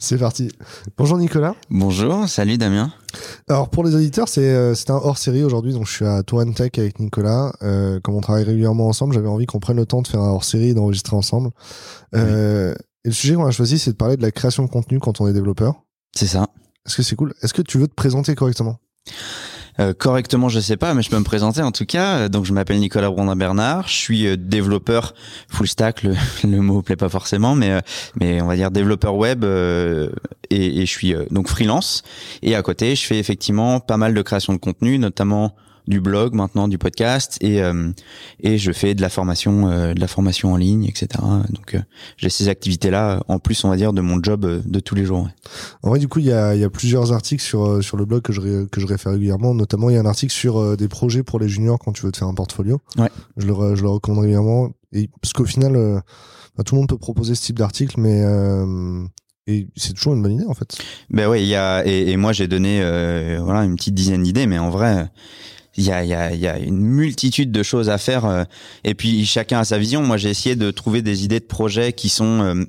C'est parti. Bonjour Nicolas. Bonjour, salut Damien. Alors pour les auditeurs, c'est euh, un hors série aujourd'hui, donc je suis à Tech avec Nicolas. Euh, comme on travaille régulièrement ensemble, j'avais envie qu'on prenne le temps de faire un hors série et d'enregistrer ensemble. Euh, Et le sujet qu'on a choisi, c'est de parler de la création de contenu quand on est développeur. C'est ça. Est-ce que c'est cool? Est-ce que tu veux te présenter correctement? Euh, correctement, je sais pas, mais je peux me présenter en tout cas. Euh, Donc, je m'appelle Nicolas Brondin Bernard. Je suis euh, développeur full stack. Le, le mot plaît pas forcément, mais mais on va dire développeur web euh, et, et je suis donc freelance. Et à côté, je fais effectivement pas mal de création de contenu, notamment du blog maintenant, du podcast et euh, et je fais de la formation, euh, de la formation en ligne, etc. Donc, euh, j'ai ces activités là en plus, on va dire, de mon job euh, de tous les jours. ouais. En vrai, du coup, il y a, il y a plusieurs articles sur, euh, sur le blog que je, que je réfère régulièrement. Notamment, il y a un article sur euh, des projets pour les juniors quand tu veux te faire un portfolio. Ouais. Je le, je le recommande régulièrement. Et, parce qu'au final, euh, bah, tout le monde peut proposer ce type d'article, mais euh, et c'est toujours une bonne idée en fait. Ben ouais, il y a et, et moi j'ai donné euh, voilà une petite dizaine d'idées, mais en vrai il y a y a y a une multitude de choses à faire euh, et puis chacun a sa vision. Moi j'ai essayé de trouver des idées de projets qui sont euh,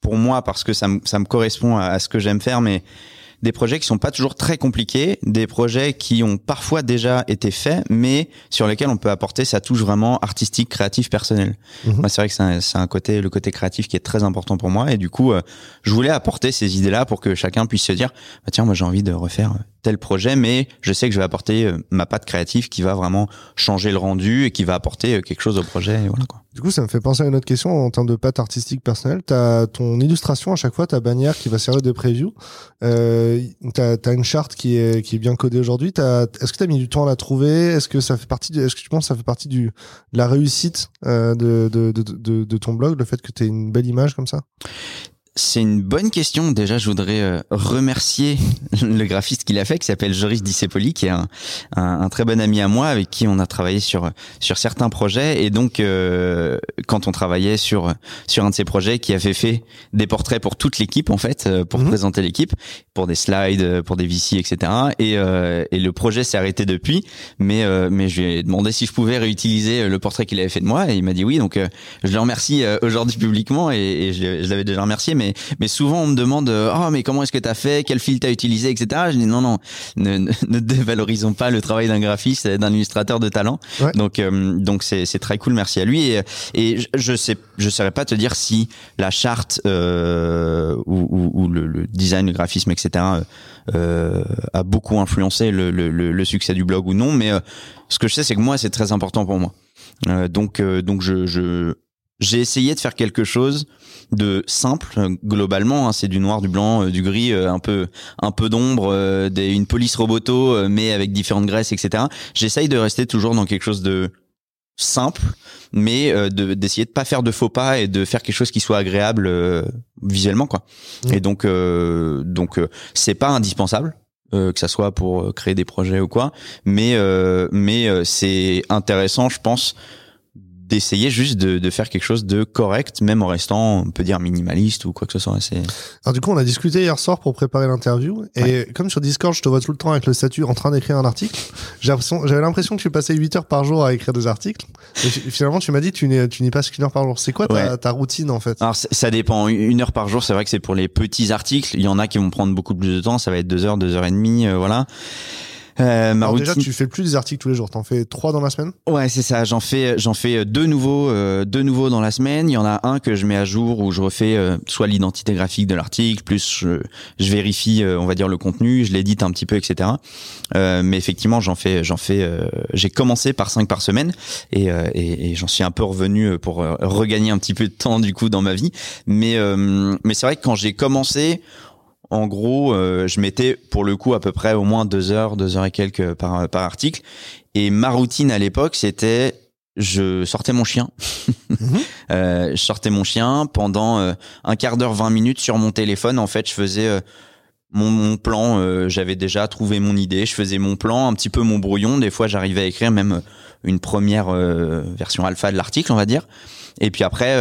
pour moi parce que ça me ça me correspond à, à ce que j'aime faire, mais des projets qui sont pas toujours très compliqués, des projets qui ont parfois déjà été faits, mais sur lesquels on peut apporter sa touche vraiment artistique, créative, personnelle. Mhm. Moi, c'est vrai que c'est un, un côté, le côté créatif qui est très important pour moi, et du coup, euh, je voulais apporter ces idées-là pour que chacun puisse se dire, bah, tiens, moi j'ai envie de refaire tel projet, mais je sais que je vais apporter euh, ma patte créative qui va vraiment changer le rendu et qui va apporter euh, quelque chose au projet. Et voilà quoi. Du coup, ça me fait penser à une autre question en termes de patte artistique personnelle. T'as ton illustration à chaque fois, ta bannière qui va servir de preview. Euh, t'as as une charte qui est qui est bien codée aujourd'hui. Est-ce que t'as mis du temps à la trouver? Est-ce que ça fait partie Est-ce que tu penses que ça fait partie du de la réussite euh, de, de, de, de, de ton blog, le fait que t'aies une belle image comme ça? C'est une bonne question. Déjà, je voudrais euh, remercier le graphiste qui l'a fait, qui s'appelle Joris Dissepoli, qui est un, un, un très bon ami à moi, avec qui on a travaillé sur sur certains projets. Et donc, euh, quand on travaillait sur sur un de ces projets, qui avait fait des portraits pour toute l'équipe, en fait, euh, pour Mhm. présenter l'équipe, pour des slides, euh, pour des VC, etc. Et, euh, et le projet s'est arrêté depuis. Mais euh, mais je lui ai demandé si je pouvais réutiliser le portrait qu'il avait fait de moi, et il m'a dit oui. Donc, euh, je le remercie aujourd'hui publiquement, et, et je, je l'avais déjà remercié. Mais mais souvent on me demande euh, oh mais comment est-ce que t'as fait? Quel fil t'as utilisé? Etc je dis non non. Ne, ne, dévalorisons pas le travail d'un graphiste et d'un illustrateur de talent. Ouais. donc euh, donc c'est c'est très cool. Merci à lui. Et, et je- je sais je saurais pas te dire si la charte euh, ou, ou, ou le, le design le graphisme etc euh, a beaucoup influencé le, le, le, le succès du blog ou non. Mais euh, ce que je sais c'est que moi c'est très important pour moi. Euh, donc euh, donc je je j'ai essayé de faire quelque chose de simple globalement hein, c'est du noir du blanc euh, du gris euh, un peu un peu d'ombre euh, des- une police roboto mais avec différentes graisses etc j'essaye de rester toujours dans quelque chose de simple mais euh, de d'essayer de pas faire de faux pas et de faire quelque chose qui soit agréable euh, visuellement quoi Mm. et donc euh, donc euh, c'est pas indispensable que ça soit pour créer des projets ou quoi mais euh, mais c'est intéressant je pense d'essayer juste de, de faire quelque chose de correct même en restant on peut dire minimaliste ou quoi que ce soit Alors du coup, on a discuté hier soir pour préparer l'interview, et comme sur Discord, je te vois tout le temps avec le statut en train d'écrire un article. J'avais l'impression que tu passais 8 heures par jour à écrire des articles. Et fi- finalement, tu m'as dit tu n'y, passes qu'une heure par jour. C'est quoi ta, Ouais. ta routine en fait? Alors ça dépend. Une heure par jour, c'est vrai que c'est pour les petits articles. Il y en a qui vont prendre beaucoup plus de temps. Ça va être deux heures, deux heures et demie, euh, voilà. Euh, ma Alors routine. déjà, tu fais plus des articles tous les jours. T'en fais trois dans la semaine? Ouais, c'est ça. J'en fais, j'en fais deux nouveaux, euh, deux nouveaux dans la semaine. Il y en a un que je mets à jour où je refais euh, soit l'identité graphique de l'article, plus je, je vérifie, euh, on va dire le contenu, je l'édite un petit peu, etc. Euh, mais effectivement, j'en fais, j'en fais. euh, j'ai commencé par cinq par semaine et, euh, et, et j'en suis un peu revenu pour euh, regagner un petit peu de temps du coup dans ma vie. Mais euh, mais c'est vrai que quand j'ai commencé. En gros, euh, je mettais pour le coup à peu près au moins deux heures, deux heures et quelques par, par article. Et ma routine à l'époque, c'était je sortais mon chien. Mhm. Euh, je sortais mon chien pendant euh, un quart d'heure, 20 minutes sur mon téléphone. En fait, je faisais euh, mon, mon plan. J'avais déjà trouvé mon idée. Je faisais mon plan, un petit peu mon brouillon. Des fois, j'arrivais à écrire même une première version alpha de l'article, on va dire. Et puis après,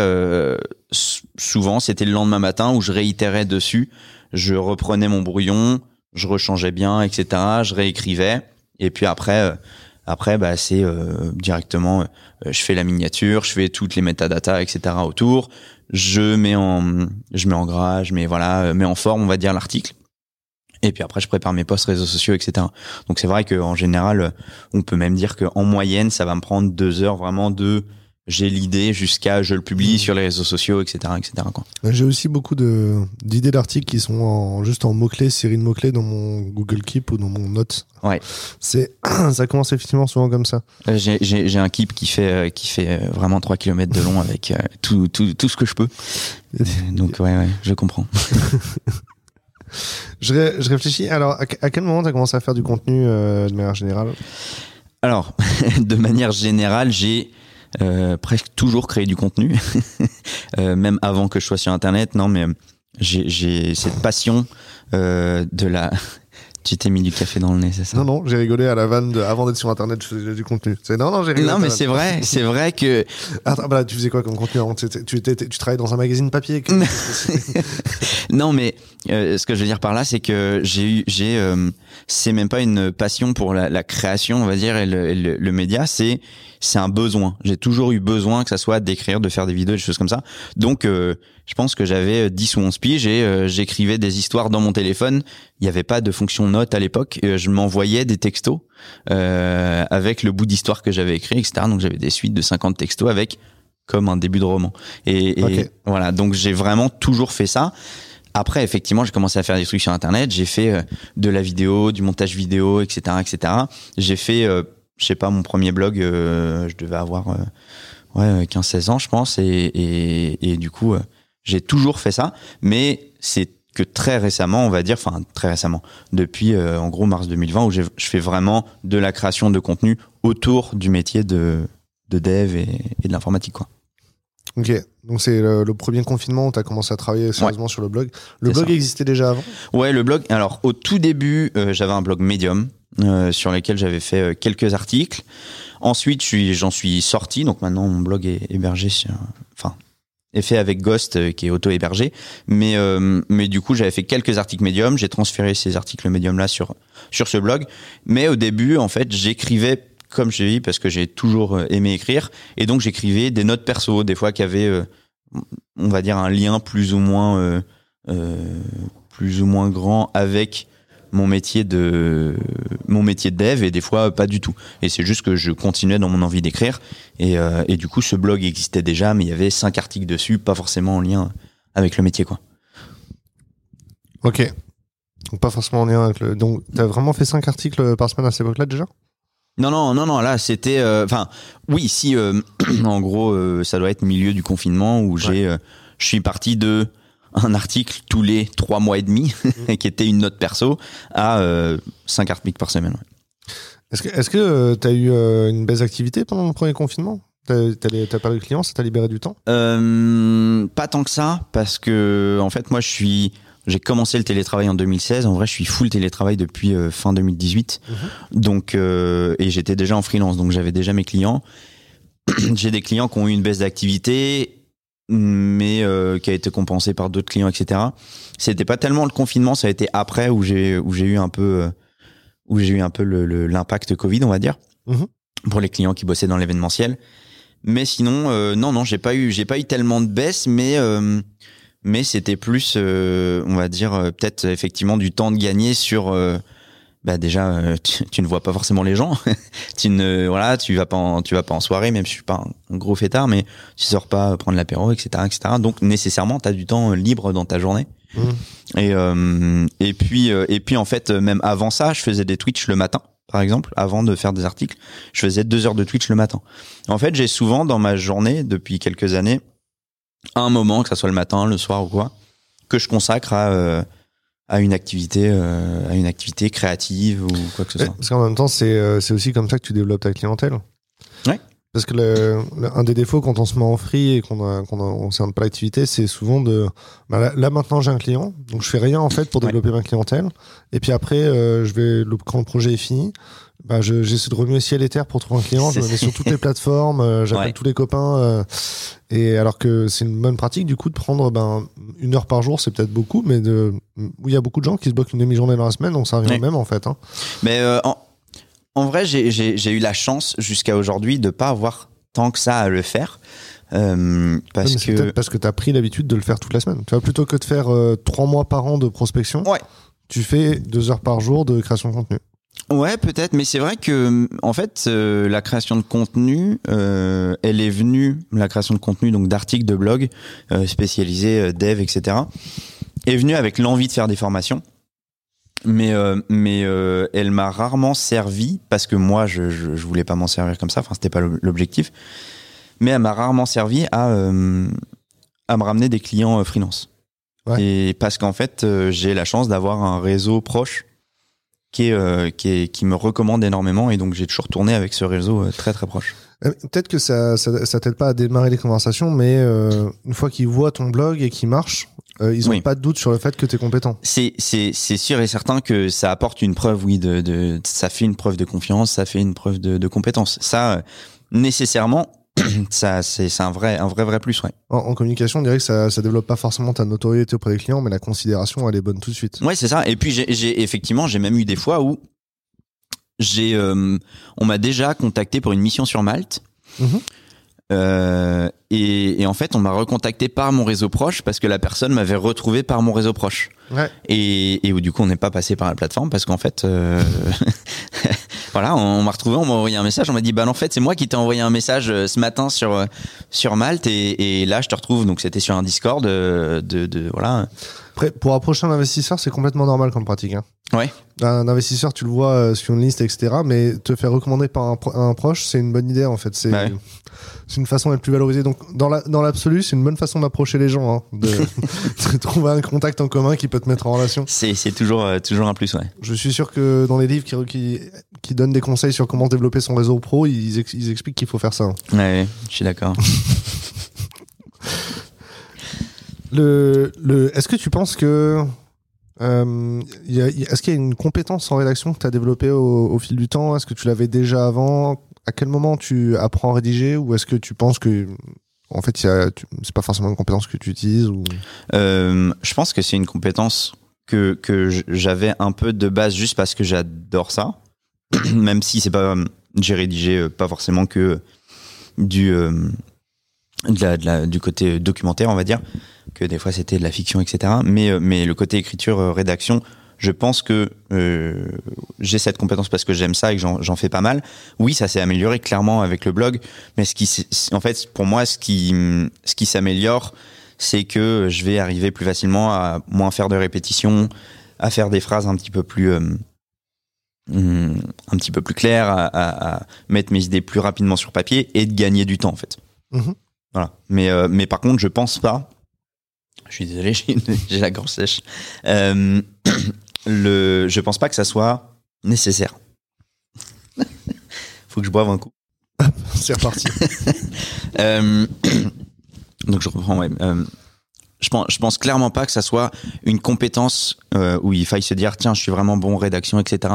souvent, c'était le lendemain matin où je réitérais dessus. Je reprenais mon brouillon, je rechangeais bien, etc. Je réécrivais. Et puis après, euh, après, bah, c'est euh, directement, euh, je fais la miniature, je fais toutes les métadatas, etc. autour. je mets en, je mets en gras, je mets voilà, euh, mets en forme, on va dire l'article. Et puis après, je prépare mes posts réseaux sociaux, etc. Donc c'est vrai qu'en général, on peut même dire qu'en moyenne, ça va me prendre deux heures vraiment de j'ai l'idée jusqu'à je le publie sur les réseaux sociaux, etc., etc. Quoi. J'ai aussi beaucoup d'idées d'articles qui sont en, juste en mots clés, série de mots clés dans mon Google Keep ou dans mon Note. Ouais. Ça commence effectivement souvent comme ça. Euh, J'ai un keep qui fait euh, qui fait euh, vraiment 3 km de long avec euh, tout, tout tout ce que je peux. Euh, Donc ouais ouais, je comprends. Je, ré- je réfléchis. Alors, à, à quel moment tu as commencé à faire du contenu euh, de manière générale? Alors, de manière générale, j'ai euh, presque toujours créé du contenu, Euh, même avant que je sois sur Internet. Non, mais euh, j'ai cette passion euh, de la. Tu t'es mis du café dans le nez, c'est ça? Non, non, j'ai rigolé à la vanne de avant d'être sur Internet, je faisais du contenu. C'est non, non, j'ai rigolé. Non, mais c'est vrai, c'est vrai que Attends, bah, tu faisais quoi comme contenu avant? Tu, tu, étais- tu travaillais dans un magazine papier que- non, mais euh, ce que je veux dire par là, c'est que j'ai eu, j'ai, euh, c'est même pas une passion pour la, la création, on va dire, et le, et le- le média, c'est, c'est un besoin. J'ai toujours eu besoin que ça soit d'écrire, de faire des vidéos, des choses comme ça. Donc, euh, je pense que j'avais 10 ou 11 piges et euh, j'écrivais des histoires dans mon téléphone. Il n'y avait pas de fonction note à l'époque. Euh, Je m'envoyais des textos euh, avec le bout d'histoire que j'avais écrit, etc. Donc, j'avais des suites de 50 textos avec comme un début de roman. Et, voilà, donc j'ai vraiment toujours fait ça. Après, effectivement, j'ai commencé à faire des trucs sur Internet. J'ai fait euh, de la vidéo, du montage vidéo, etc., etc. J'ai fait, euh, je sais pas, mon premier blog. euh, je devais avoir euh, ouais 15-16 ans, je pense, et, et, et du coup, euh, j'ai toujours fait ça. Mais c'est que très récemment, on va dire, enfin très récemment, depuis euh, en gros mars 2020, où je fais vraiment de la création de contenu autour du métier de de dev et, et de l'informatique, quoi. Ok, donc c'est le, le premier confinement où tu as commencé à travailler sérieusement sur le blog. Le blog ça. existait déjà avant? Ouais, le blog. Alors, au tout début, euh, j'avais un blog Medium euh, sur lequel j'avais fait euh, quelques articles. Ensuite, j'en suis sorti. Donc maintenant, mon blog est hébergé sur, enfin, est fait avec Ghost, euh, qui est auto-hébergé. Mais, euh, mais du coup, j'avais fait quelques articles Medium. J'ai transféré ces articles Medium là sur sur ce blog. Mais au début, en fait, j'écrivais comme je dit parce que j'ai toujours aimé écrire et donc j'écrivais des notes perso des fois qui avaient euh, on va dire un lien plus ou moins euh, euh, plus ou moins grand avec mon métier de mon métier de dev et des fois pas du tout et c'est juste que je continuais dans mon envie d'écrire et, euh, et du coup ce blog existait déjà mais il y avait cinq articles dessus pas forcément en lien avec le métier quoi Ok. Donc pas forcément en lien avec le. Donc t'as vraiment fait 5 articles par semaine à cette époque-là déjà? Non, non, non, non, là, c'était. euh, Enfin, oui, si, euh, en gros, ça doit être milieu du confinement où j'ai. je suis parti de un article tous les trois mois et demi, qui était une note perso, à euh, cinq articles par semaine. ouais. Est-ce que est-ce que euh, t'as eu euh, une baisse d'activité pendant le premier confinement? T'as t'as les- t'as pas de clients, ça t'a libéré du temps? Euh, pas tant que ça, parce que, en fait, moi, je suis. J'ai commencé le télétravail en 2016. En vrai, je suis full télétravail depuis euh, fin 2018. Donc, euh, et j'étais déjà en freelance, donc j'avais déjà mes clients. J'ai des clients qui ont eu une baisse d'activité, mais euh, qui a été compensée par d'autres clients, etc. C'était pas tellement le confinement, ça a été après où j'ai où j'ai eu un peu euh, où j'ai eu un peu le- le- l'impact Covid, on va dire, Mhm. pour les clients qui bossaient dans l'événementiel. Mais sinon, euh, non, non, j'ai pas eu, j'ai pas eu tellement de baisse, mais euh, mais c'était plus, euh, on va dire, euh, peut-être effectivement du temps de gagner sur. Euh, bah déjà, euh, tu, tu ne vois pas forcément les gens. tu ne, voilà, tu vas pas, en, tu vas pas en soirée, même si je suis pas un gros fêtard, mais tu sors pas prendre l'apéro, etc., etc. Donc nécessairement, tu as du temps libre dans ta journée. Mhm. Et euh, et puis euh, et puis en fait, même avant ça, je faisais des Twitch le matin, par exemple, avant de faire des articles, je faisais deux heures de Twitch le matin. En fait, j'ai souvent dans ma journée depuis quelques années un moment, que ça soit le matin, le soir ou quoi, que je consacre à euh, à une activité euh, à une activité créative ou quoi que ce soit. Parce qu'en même temps, c'est euh, c'est aussi comme ça que tu développes ta clientèle. Ouais. Parce que le, le- un des défauts quand on se met en free et qu'on a- qu'on a- on s'intéresse pas l'activité, c'est souvent de bah là, là, maintenant j'ai un client, donc je fais rien en fait pour Ouais. développer ma clientèle. Et puis après, euh, je vais le, quand le projet est fini, bah je- j'essaie de remuer ciel et terre pour trouver un client. Je me mets sur toutes les plateformes, euh, j'appelle Ouais. tous les copains. euh, et alors que c'est une bonne pratique du coup de prendre ben une heure par jour, c'est peut-être beaucoup, mais de où il y a beaucoup de gens qui se bloquent une demi-journée dans la semaine, donc ça revient Ouais. même en fait. Hein. Mais euh, en, en vrai, j'ai- eu la chance jusqu'à aujourd'hui de pas avoir tant que ça à le faire. Euh, parce que parce que tu as pris l'habitude de le faire toute la semaine. Tu vois, plutôt que de faire euh, trois mois par an de prospection, Ouais. tu fais deux heures par jour de création de contenu. Ouais, peut-être, mais c'est vrai que en fait, euh, la création de contenu, euh, elle est venue, la création de contenu, donc d'articles, de blogs euh, spécialisés, euh, dev, etc., est venue avec l'envie de faire des formations. Mais euh, mais euh, elle m'a rarement servi parce que moi je je, je voulais pas m'en servir comme ça. Enfin, c'était pas l'ob- l'objectif. Mais elle m'a rarement servi à euh, à me ramener des clients freelance. Ouais. Et parce qu'en fait, j'ai la chance d'avoir un réseau proche qui est, euh, qui est qui me recommande énormément et donc j'ai toujours tourné avec ce réseau euh, très très proche. Euh, Peut-être que ça, ça, ça t'aide pas à démarrer les conversations, mais euh, une fois qu'ils voient ton blog et qu'il marche, euh, ils ont Oui. pas de doute sur le fait que tu es compétent. C'est c'est c'est sûr et certain que ça apporte une preuve oui de de ça fait une preuve de confiance, ça fait une preuve de de compétence. Ça euh, nécessairement ça c'est un vrai un vrai vrai plus ouais. En, en communication, on dirait que ça, ça développe pas forcément ta notoriété auprès des clients, mais la considération, elle est bonne tout de suite. Ouais, c'est ça. Et puis j'ai effectivement, j'ai même eu des fois où j'ai euh, on m'a déjà contacté pour une mission sur Malte. Mhm. Euh, et, et en fait, on m'a recontacté par mon réseau proche parce que la personne m'avait retrouvé par mon réseau proche. Ouais. Et, et où du coup, on n'est pas passé par la plateforme parce qu'en fait, euh, voilà, on, m'a retrouvé, on m'a envoyé un message, on m'a dit, bah en fait, c'est moi qui t'ai envoyé un message euh, ce matin sur euh, sur Malte et, là, je te retrouve. Donc c'était sur un Discord euh, de, de voilà. Après, pour approcher un investisseur, c'est complètement normal comme pratique. Hein. Ouais. Un investisseur, tu le vois euh, sur une liste, etc. Mais te faire recommander par un, pro- un proche, c'est une bonne idée en fait. C'est Bah ouais. une façon d'être plus valorisée. Donc, dans la- dans l'absolu, c'est une bonne façon d'approcher les gens, hein, de, de trouver un contact en commun qui peut te mettre en relation. C'est toujours euh, toujours un plus, ouais. Je suis sûr que dans les livres qui, qui, qui donnent des conseils sur comment développer son réseau pro, ils, ex- ils expliquent qu'il faut faire ça. hein. Ouais, je suis d'accord. Le, le, Est-ce que tu penses que. euh, Est-ce qu'il y a une compétence en rédaction que tu as développée au, fil du temps? Est-ce que tu l'avais déjà avant? À quel moment tu apprends à rédiger? Ou est-ce que tu penses que. En fait, c'est pas forcément une compétence que tu utilises. Euh, je pense que c'est une compétence que que j'avais un peu de base juste parce que j'adore ça, même si c'est pas j'ai rédigé euh, pas forcément que du du côté documentaire on va dire que des fois c'était de la fiction etc. Mais euh, mais le côté écriture euh, rédaction je pense que euh, j'ai cette compétence parce que j'aime ça et que j'en fais pas mal. Oui, ça s'est amélioré clairement avec le blog, mais ce qui, en fait, pour moi, ce qui, ce qui s'améliore, c'est que je vais arriver plus facilement à moins faire de répétitions, à faire des phrases un petit peu plus, euh, hum, un petit peu plus claires, à, à- à mettre mes idées plus rapidement sur papier et de gagner du temps en fait. Mhm. Voilà. Mais, euh, mais par contre, je pense pas. Je suis désolé, j'ai une- j'ai la gorge sèche. Euh, le, je pense pas que ça soit nécessaire. Faut que je boive un coup. C'est reparti. Euh, donc je reprends. Ouais. Euh, je pense, je pense clairement pas que ça soit une compétence euh, où il faille se dire tiens, je suis vraiment bon en rédaction, etc.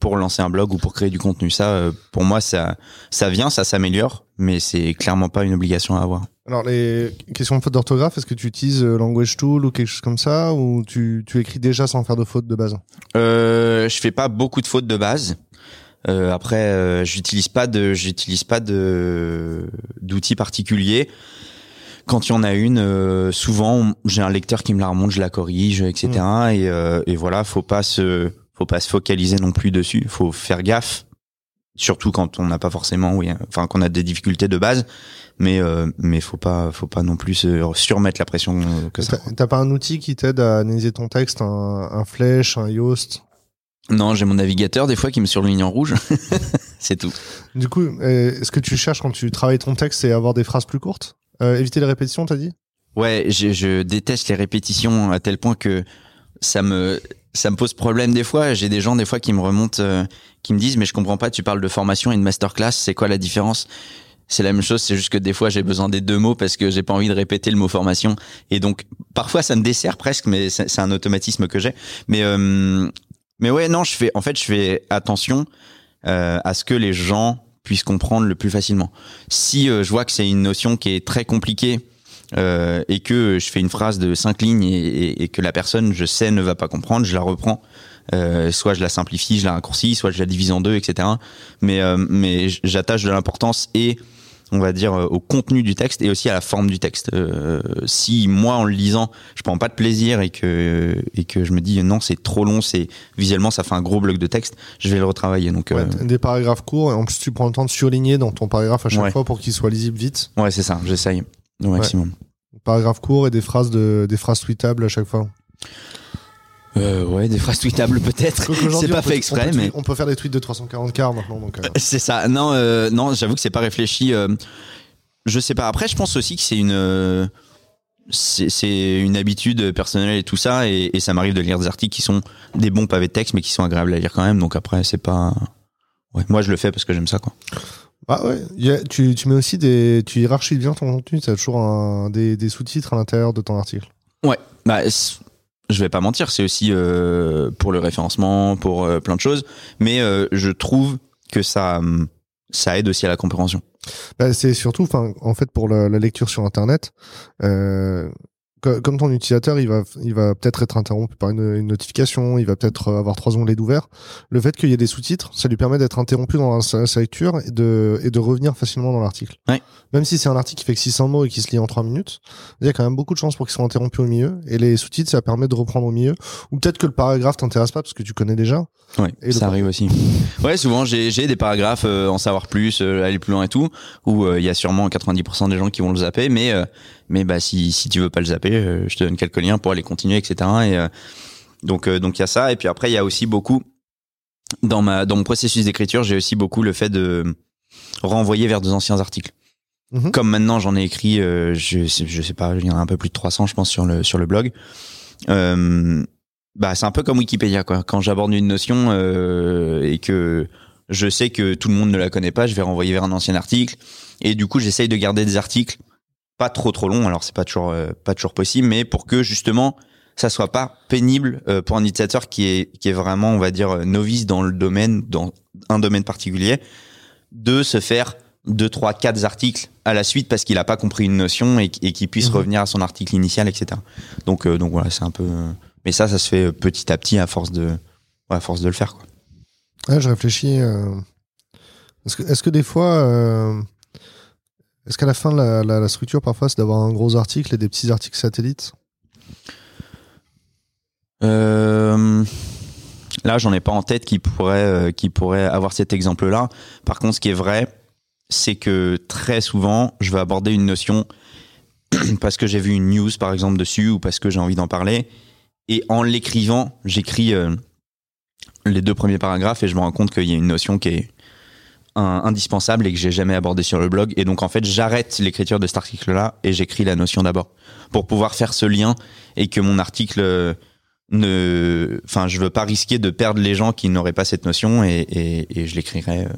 pour lancer un blog ou pour créer du contenu. Ça, pour moi, ça, ça vient, ça s'améliore, mais c'est clairement pas une obligation à avoir. Alors, les questions de faute d'orthographe, est-ce que tu utilises euh, Language Tool ou quelque chose comme ça Ou tu, tu écris déjà sans faire de faute de base? Euh, je fais pas beaucoup de fautes de base. Euh, après, euh, j'utilise pas de, j'utilise pas de d'outils particuliers. Quand il y en a une, euh, souvent j'ai un lecteur qui me la remonte, je la corrige, etc. Et, euh, et voilà, faut pas se, faut pas se focaliser non plus dessus. Faut faire gaffe, surtout quand on n'a pas forcément, oui, enfin qu'on a des difficultés de base. Mais euh, mais faut pas, faut pas non plus se surmettre la pression que ça. T'as t'as pas un outil qui t'aide à analyser ton texte Un, un Flèche, un Yoast? Non, j'ai mon navigateur des fois qui me surligne en rouge. C'est tout. Du coup, euh, est-ce que tu cherches quand tu travailles ton texte, c'est avoir des phrases plus courtes? Euh, Éviter les répétitions, t'as dit? Ouais, je, je déteste les répétitions à tel point que ça me ça me pose problème des fois. J'ai des gens des fois qui me remontent, euh, qui me disent mais je comprends pas. Tu parles de formation et de masterclass, c'est quoi la différence? C'est la même chose, c'est juste que des fois j'ai besoin des deux mots parce que j'ai pas envie de répéter le mot formation et donc parfois ça me dessert presque, mais c'est un automatisme que j'ai. Mais euh, mais ouais non, je fais en fait je fais attention euh, à ce que les gens puissent comprendre le plus facilement. Si je vois que c'est une notion qui est très compliquée euh, et que je fais une phrase de cinq lignes et, et- et que la personne, je sais, ne va pas comprendre, je la reprends. Euh, soit je la simplifie, je la raccourcis, soit je la divise en deux, etc. Mais, euh, mais j'attache de l'importance et on va dire, au contenu du texte et aussi à la forme du texte. si moi, en le lisant, je prends pas de plaisir et que et que je me dis non, c'est trop long, c'est visuellement ça fait un gros bloc de texte, je vais le retravailler. Donc des paragraphes courts et en plus tu prends le temps de surligner dans ton paragraphe à chaque fois pour qu'il soit lisible vite. Ouais, c'est ça. J'essaye au maximum. Paragraphe court et des phrases de des phrases tweetables à chaque fois. Euh, ouais, des phrases tweetables peut-être. C'est pas fait exprès, mais on peut faire des tweets de 340 quarts maintenant. Donc, euh. C'est ça. Non, euh, non, j'avoue que c'est pas réfléchi. Euh, je sais pas. Après, je pense aussi que c'est une, euh, c'est une habitude personnelle et tout ça, et, et ça m'arrive de lire des articles qui sont des bons pavés de texte, mais qui sont agréables à lire quand même. Donc après, c'est pas. Ouais, moi je le fais parce que j'aime ça, quoi. Ah ouais, tu, tu mets aussi des, tu hiérarchises bien ton contenu, tu as toujours un, des, des sous-titres à l'intérieur de ton article. Ouais, bah je vais pas mentir, c'est aussi euh, pour le référencement, pour euh, plein de choses, mais euh, je trouve que ça ça aide aussi à la compréhension. Bah, c'est surtout, en fait, pour la, la lecture sur Internet, euh, comme ton utilisateur, il va, il va peut-être être interrompu par une, une notification, il va peut-être avoir trois onglets d'ouvert. Le fait qu'il y ait des sous-titres, ça lui permet d'être interrompu dans sa, lecture et de, et de revenir facilement dans l'article. Ouais. Même si c'est un article qui fait que 600 mots et qui se lit en trois minutes, il y a quand même beaucoup de chances pour qu'ils soient interrompus au milieu. Et les sous-titres, ça permet de reprendre au milieu. Ou peut-être que le paragraphe t'intéresse pas parce que tu connais déjà. Ouais, et ça arrive aussi. Ouais, souvent j'ai des paragraphes euh, en savoir plus, euh, aller plus loin et tout, où euh, il y a sûrement 90% des gens qui vont le zapper, mais mais bah si si tu veux pas le zapper, je te donne quelques liens pour aller continuer, etc. Et donc donc il y a ça, et puis après il y a aussi beaucoup dans ma dans mon processus d'écriture, j'ai aussi beaucoup le fait de renvoyer vers deux anciens articles. Mhm. Comme maintenant j'en ai écrit, je je sais pas, il y en a un peu plus de 300 je pense sur le sur le blog. Euh, bah c'est un peu comme Wikipédia quoi. Quand j'aborde une notion euh, et que je sais que tout le monde ne la connaît pas, je vais renvoyer vers un ancien article et du coup j'essaye de garder des articles pas trop trop longs. Alors c'est pas toujours euh, pas toujours possible, mais pour que justement ça soit pas pénible euh, pour un utilisateur qui est qui est vraiment on va dire novice dans le domaine dans un domaine particulier de se faire deux trois quatre articles à la suite parce qu'il a pas compris une notion et, et qu'il puisse mhm. revenir à son article initial etc. Donc donc voilà c'est un peu mais ça, ça se fait petit à petit à force de, à force de le faire. Quoi. je réfléchis. Euh, est-ce que, est que, des fois, euh, est-ce qu'à la fin, la, la, structure parfois, c'est d'avoir un gros article et des petits articles satellites euh, Là, j'en ai pas en tête qui pourrait, qui pourrait avoir cet exemple-là. Par contre, ce qui est vrai, c'est que très souvent, je vais aborder une notion parce que j'ai vu une news, par exemple, dessus, ou parce que j'ai envie d'en parler et en l'écrivant, j'écris euh, les deux premiers paragraphes et je me rends compte qu'il y a une notion qui est indispensable et que j'ai jamais abordée sur le blog. Et donc en fait, j'arrête l'écriture de cet article-là et j'écris la notion d'abord pour pouvoir faire ce lien et que mon article euh, ne, enfin, je veux pas risquer de perdre les gens qui n'auraient pas cette notion et, et, et je l'écrirai euh,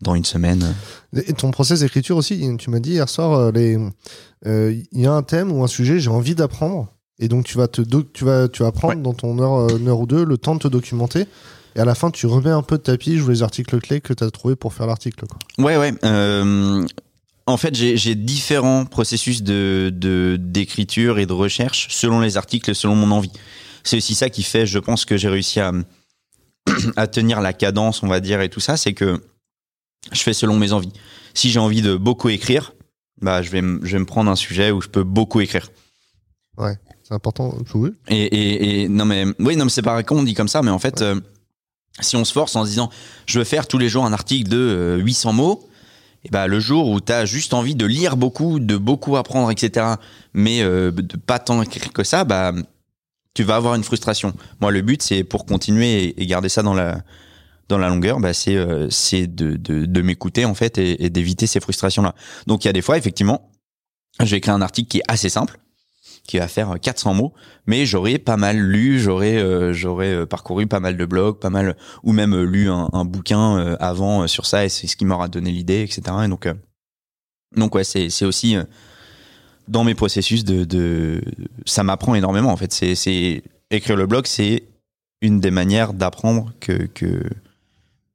dans une semaine. Et ton process d'écriture aussi, tu m'as dit hier soir, il y a un thème ou un sujet, j'ai envie d'apprendre. Et donc tu vas te tu vas tu vas prendre dans ton heure, euh, une heure ou deux le temps de te documenter. Et à la fin, tu remets un peu de tapis ou les articles clés que tu as trouvé pour faire l'article. Ouais, ouais. Euh, en fait, j'ai différents processus de d'écriture et de recherche selon les articles, selon mon envie. C'est aussi ça qui fait, je pense, que j'ai réussi à, à tenir la cadence, on va dire, et tout ça. C'est que je fais selon mes envies. Si j'ai envie de beaucoup écrire, bah, je vais, je vais me prendre un sujet où je peux beaucoup écrire. Ouais. C'est important. Oui. Et, et, et, non mais oui, non mais c'est pas con on dit comme ça, mais en fait, euh, si on se force en se disant, je veux faire tous les jours un article de 800 euh, mots, et ben le jour où tu as juste envie de lire beaucoup, de beaucoup apprendre, etc., mais euh, de pas tant écrire que ça, bah tu vas avoir une frustration. Moi, le but c'est pour continuer et, garder ça dans la dans la longueur, bah c'est euh, de, de, de m'écouter en fait et, et d'éviter ces frustrations là. Donc il y a des fois effectivement, je vais écrire un article qui est assez simple qui va faire 400 mots, mais j'aurais pas mal lu, j'aurais euh, j'aurais euh, parcouru pas mal de blogs, pas mal ou même euh, lu un, un bouquin avant sur ça et c'est ce qui m'aura donné l'idée, etc. Et donc donc ouais, c'est c'est aussi dans mes processus de, de ça m'apprend énormément en fait. C'est c'est écrire le blog, c'est une des manières d'apprendre que que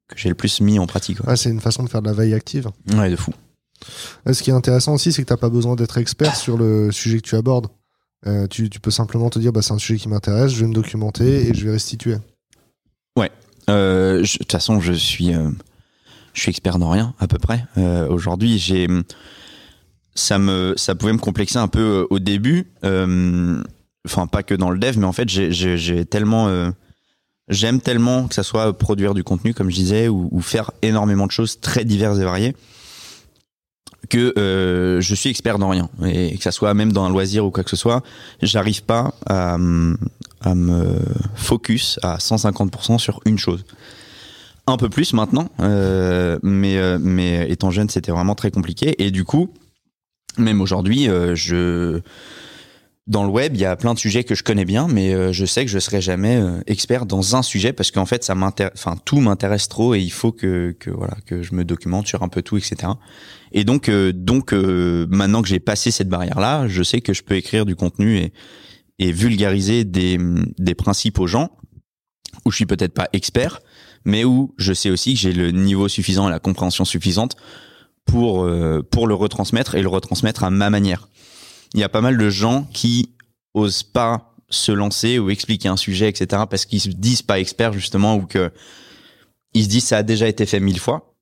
que j'ai le plus mis en pratique. Ouais, c'est une façon de faire de la veille active. Ouais, de fou. Ce qui est intéressant aussi, c'est que t'as pas besoin d'être expert sur le sujet que tu abordes. Euh, tu, peux simplement te dire, bah, c'est un sujet qui m'intéresse, je vais me documenter et je vais restituer. Ouais. Euh, de toute façon, je suis, euh, je suis expert dans rien à peu près. Aujourd'hui, j'ai, ça me, ça pouvait me complexer un peu au début. Enfin, pas que dans le dev, mais en fait, j'ai- tellement, j'aime tellement que ça soit produire du contenu, comme je disais, ou faire énormément de choses très diverses et variées, que euh, je suis expert dans rien, et que ça soit même dans un loisir ou quoi que ce soit, j'arrive pas à, à me focus à 150% sur une chose. Un peu plus maintenant, euh, mais euh, mais étant jeune, c'était vraiment très compliqué, et du coup, même aujourd'hui, euh, je dans le web, il y a plein de sujets que je connais bien, mais euh, je sais que je serai jamais euh, expert dans un sujet parce qu'en fait, ça m'intéresse, enfin tout m'intéresse trop et il faut que que voilà que je me documente sur un peu tout, etc. Et donc euh, donc euh, maintenant que j'ai passé cette barrière là, je sais que je peux écrire du contenu et et vulgariser des des principes aux gens où je suis peut-être pas expert, mais où je sais aussi que j'ai le niveau suffisant et la compréhension suffisante pour euh, pour le retransmettre et le retransmettre à ma manière il y a pas mal de gens qui osent pas se lancer ou expliquer un sujet, etc. parce qu'ils se disent pas experts justement ou que ils se disent ça a déjà été fait mille fois.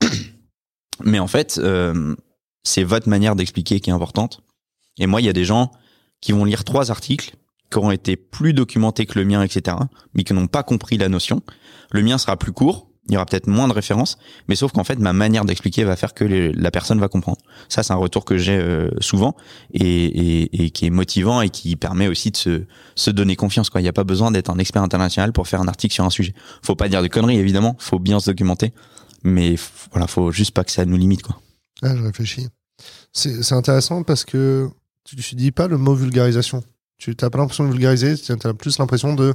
Mais en fait, euh, c'est votre manière d'expliquer qui est importante. Et moi, il y a des gens qui vont lire trois articles qui auront été plus documentés que le mien, etc. mais qui n'ont pas compris la notion. Le mien sera plus court. Il y aura peut-être moins de références, mais sauf qu'en fait, ma manière d'expliquer va faire que la personne va comprendre. Ça, c'est un retour que j'ai euh, souvent et, qui est motivant et qui permet aussi de se, donner confiance. Quoi. Il n'y a pas besoin d'être un expert international pour faire un article sur un sujet. Faut pas dire de conneries, évidemment. Faut bien se documenter, mais voilà, faut juste pas que ça nous limite. Quoi. Ah, je réfléchis. C'est intéressant parce que tu, tu dis pas le mot vulgarisation. Tu n'as pas l'impression de vulgariser, tu as plus l'impression de,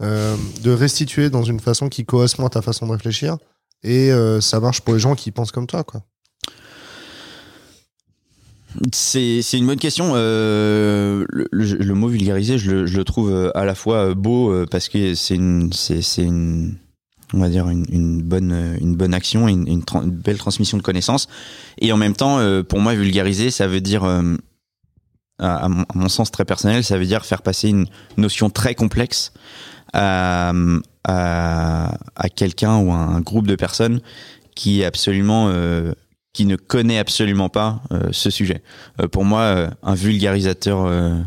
euh, de restituer dans une façon qui correspond à ta façon de réfléchir. Et euh, ça marche pour les gens qui pensent comme toi. Quoi. C'est une bonne question. Euh, le, mot vulgariser, je le, trouve à la fois beau parce que c'est une une on va dire une, une bonne une bonne action, une, belle transmission de connaissances. Et en même temps, pour moi, vulgariser, ça veut dire à, mon, à mon sens très personnel, ça veut dire faire passer une notion très complexe à, à, à quelqu'un ou à un groupe de personnes qui est absolument euh, qui ne connaît absolument pas euh, ce sujet. Euh, pour moi, euh, un vulgarisateur euh,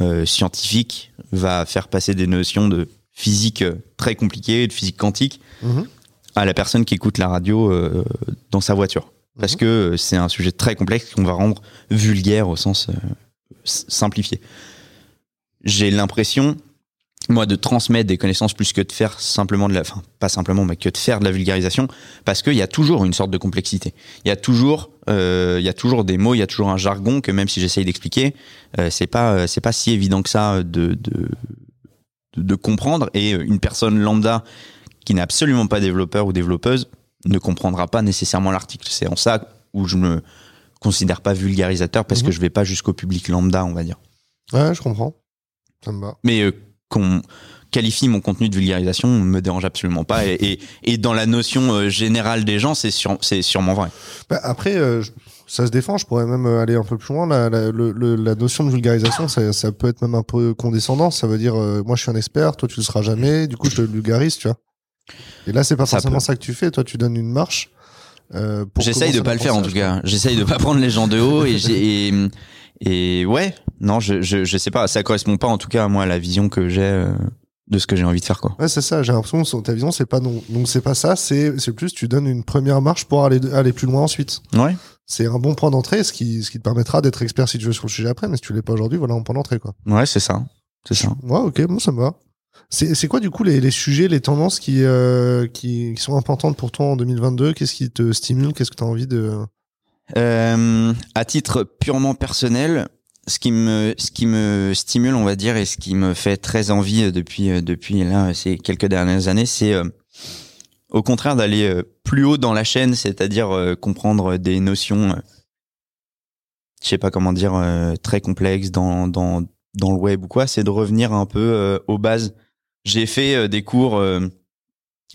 euh, scientifique va faire passer des notions de physique euh, très compliquées, de physique quantique, Mhm. à la personne qui écoute la radio euh, dans sa voiture. Parce Mhm. que euh, c'est un sujet très complexe qu'on va rendre vulgaire au sens s- simplifié. J'ai l'impression, moi, de transmettre des connaissances plus que de faire simplement de la, enfin, pas simplement, mais que de faire de la vulgarisation, parce qu'il y a toujours une sorte de complexité. Il y a toujours, euh, il y a toujours des mots, il y a toujours un jargon que même si j'essaye d'expliquer, euh, c'est pas, euh, c'est pas si évident que ça de, de, de, comprendre. Et une personne lambda qui n'est absolument pas développeur ou développeuse ne comprendra pas nécessairement l'article. C'est en ça où je me considère pas vulgarisateur parce Mhm. que je vais pas jusqu'au public lambda, on va dire. Ouais, je comprends. Ça me va. Mais euh, qu'on qualifie mon contenu de vulgarisation me dérange absolument pas. Et, et, et dans la notion euh, générale des gens, c'est sûr, c'est sûrement vrai. Bah, après, euh, ça se défend. Je pourrais même aller un peu plus loin. La, la, la notion de vulgarisation, ça, ça peut être même un peu condescendant. Ça veut dire, euh, moi, je suis un expert, toi, tu le seras jamais. Du coup, je te vulgarise, tu vois. Et là, c'est pas Ça forcément peut. ça que tu fais. Toi, tu donnes une marche. Euh, J'essaye de pas le faire en tout cas. J'essaye de pas prendre les gens de haut et j'ai et, et ouais, non, je, je je sais pas. Ça correspond pas en tout cas à moi à la vision que j'ai euh, de ce que j'ai envie de faire quoi. Ouais, c'est ça. J'ai l'impression que ta vision, c'est pas non. Donc, c'est pas ça. C'est, c'est plus, tu donnes une première marche pour aller, aller plus loin ensuite. Ouais. C'est un bon point d'entrée, ce qui, ce qui te permettra d'être expert si tu veux sur le sujet après. Mais si tu l'es pas aujourd'hui, voilà un point d'entrée, quoi. Ouais, c'est ça. C'est ça. Ouais, ok, bon, ça me va. C'est, quoi, du coup, les, sujets, les tendances qui, euh, qui, qui sont importantes pour toi en 2022? Qu'est-ce qui te stimule? Qu'est-ce que tu as envie de. Euh, à titre purement personnel, ce qui me ce qui me stimule, on va dire, et ce qui me fait très envie euh, depuis depuis là ces quelques dernières années, c'est au contraire d'aller plus haut dans la chaîne, c'est-à-dire comprendre des notions, je sais pas comment dire, très complexes dans dans dans le web ou quoi. C'est de revenir un peu aux bases. J'ai fait euh, des cours euh,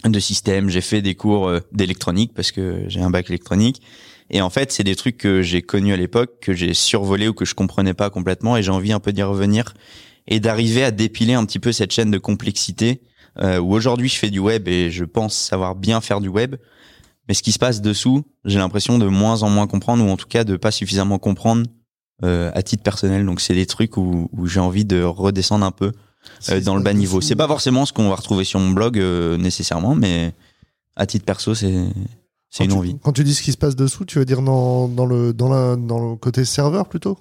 de système, j'ai fait des cours euh, d'électronique parce que j'ai un bac électronique. Et en fait, c'est des trucs que j'ai connus à l'époque, que j'ai survolé ou que je comprenais pas complètement, et j'ai envie un peu d'y revenir et d'arriver à dépiler un petit peu cette chaîne de complexité où aujourd'hui je fais du web et je pense savoir bien faire du web, Mais ce qui se passe dessous, j'ai l'impression de moins en moins comprendre ou en tout cas de pas suffisamment comprendre à titre personnel. Donc c'est des trucs où j'ai envie de redescendre un peu euh, dans le bas niveau. C'est pas forcément ce qu'on va retrouver sur mon blog euh, nécessairement, mais à titre perso, c'est c'est une tu- envie. Quand tu dis ce qui se passe dessous, tu veux dire dans, dans, le, dans, la, dans le côté serveur plutôt?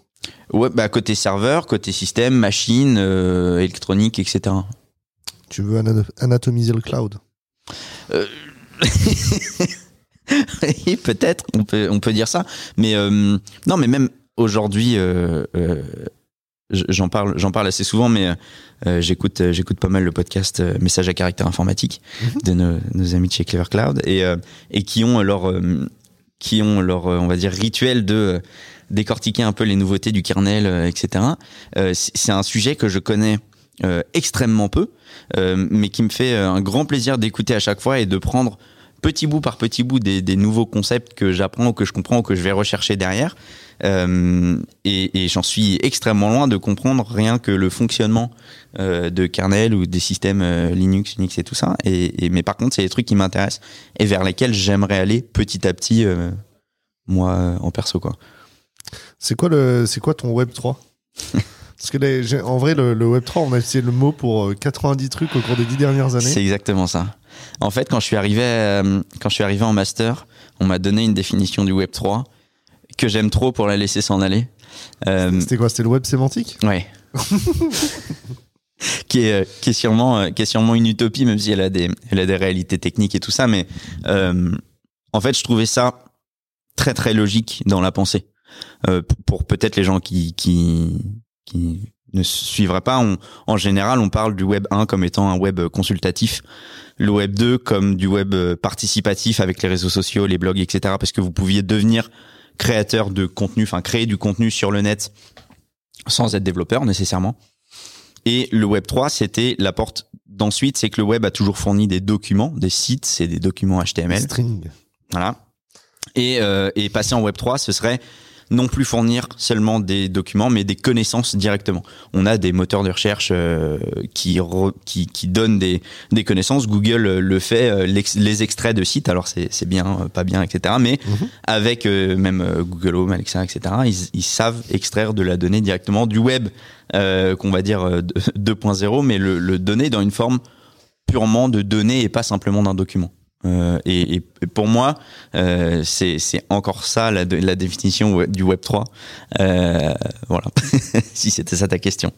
Ouais, bah côté serveur, côté système, machine, euh, électronique, etc. Tu veux ana- anatomiser le cloud? Oui, peut-être, on peut, on peut dire ça. Mais euh, non, mais même aujourd'hui, euh, euh, j'en parle, j'en parle assez souvent, mais euh, j'écoute, euh, j'écoute pas mal le podcast euh, Message à caractère informatique Mhm. de nos, nos amis de chez Clever Cloud et euh, et qui ont leur, euh, qui ont leur, euh, on va dire, rituel de euh, décortiquer un peu les nouveautés du kernel, euh, etc. Euh, c'est un sujet que je connais euh, extrêmement peu, euh, mais qui me fait euh, un grand plaisir d'écouter à chaque fois et de prendre petit bout par petit bout des, des nouveaux concepts que j'apprends ou que je comprends ou que je vais rechercher derrière. Euh, et et j'en suis extrêmement loin de comprendre rien que le fonctionnement euh, de kernel ou des systèmes euh, Linux, Unix et tout ça. Et, et- mais par contre, c'est des trucs qui m'intéressent et vers lesquels j'aimerais aller petit à petit, moi, en perso, quoi. C'est quoi, le, c'est quoi ton Web 3 Parce que les- en vrai, le, le Web 3, on a le mot pour euh, 90 trucs au cours des 10 dernières C'est années. exactement ça. En fait, quand je suis arrivé, euh, quand je suis arrivé en master, on m'a donné une définition du Web 3 que j'aime trop pour la laisser s'en aller. Euh, C'était quoi? C'était le web sémantique? Ouais. qui est euh, qui est sûrement euh, qui est sûrement une utopie, même si elle a des elle a des réalités techniques et tout ça. Mais euh, en fait, je trouvais ça très très logique dans la pensée. Euh, pour peut-être les gens qui qui qui ne suivraient pas, on, en général, on parle du web 1 comme étant un web consultatif, le web 2 comme du web participatif avec les réseaux sociaux, les blogs, etc. Parce que vous pouviez devenir créateur de contenu, enfin créer du contenu sur le net sans être développeur nécessairement. Et le web 3, c'était la porte d'ensuite, c'est que le web a toujours fourni des documents, des sites, c'est des documents HTML. String. Voilà. Et, euh, et passer en Web 3, ce serait non plus fournir seulement des documents, mais des connaissances directement. On a des moteurs de recherche euh, qui, re- qui qui donnent des des connaissances. Google euh, le fait, euh, les extraits de sites. Alors c'est c'est bien, pas bien, etc. Mais Mhm. avec euh, même Google Home, Alexa, etc. Ils, ils savent extraire de la donnée directement du web, euh, qu'on va dire euh, 2.0, mais le, le donner dans une forme purement de données et pas simplement d'un document. Euh, et, et pour moi, euh, c'est encore ça la, la définition du Web 3. Euh, voilà, si c'était ça ta question.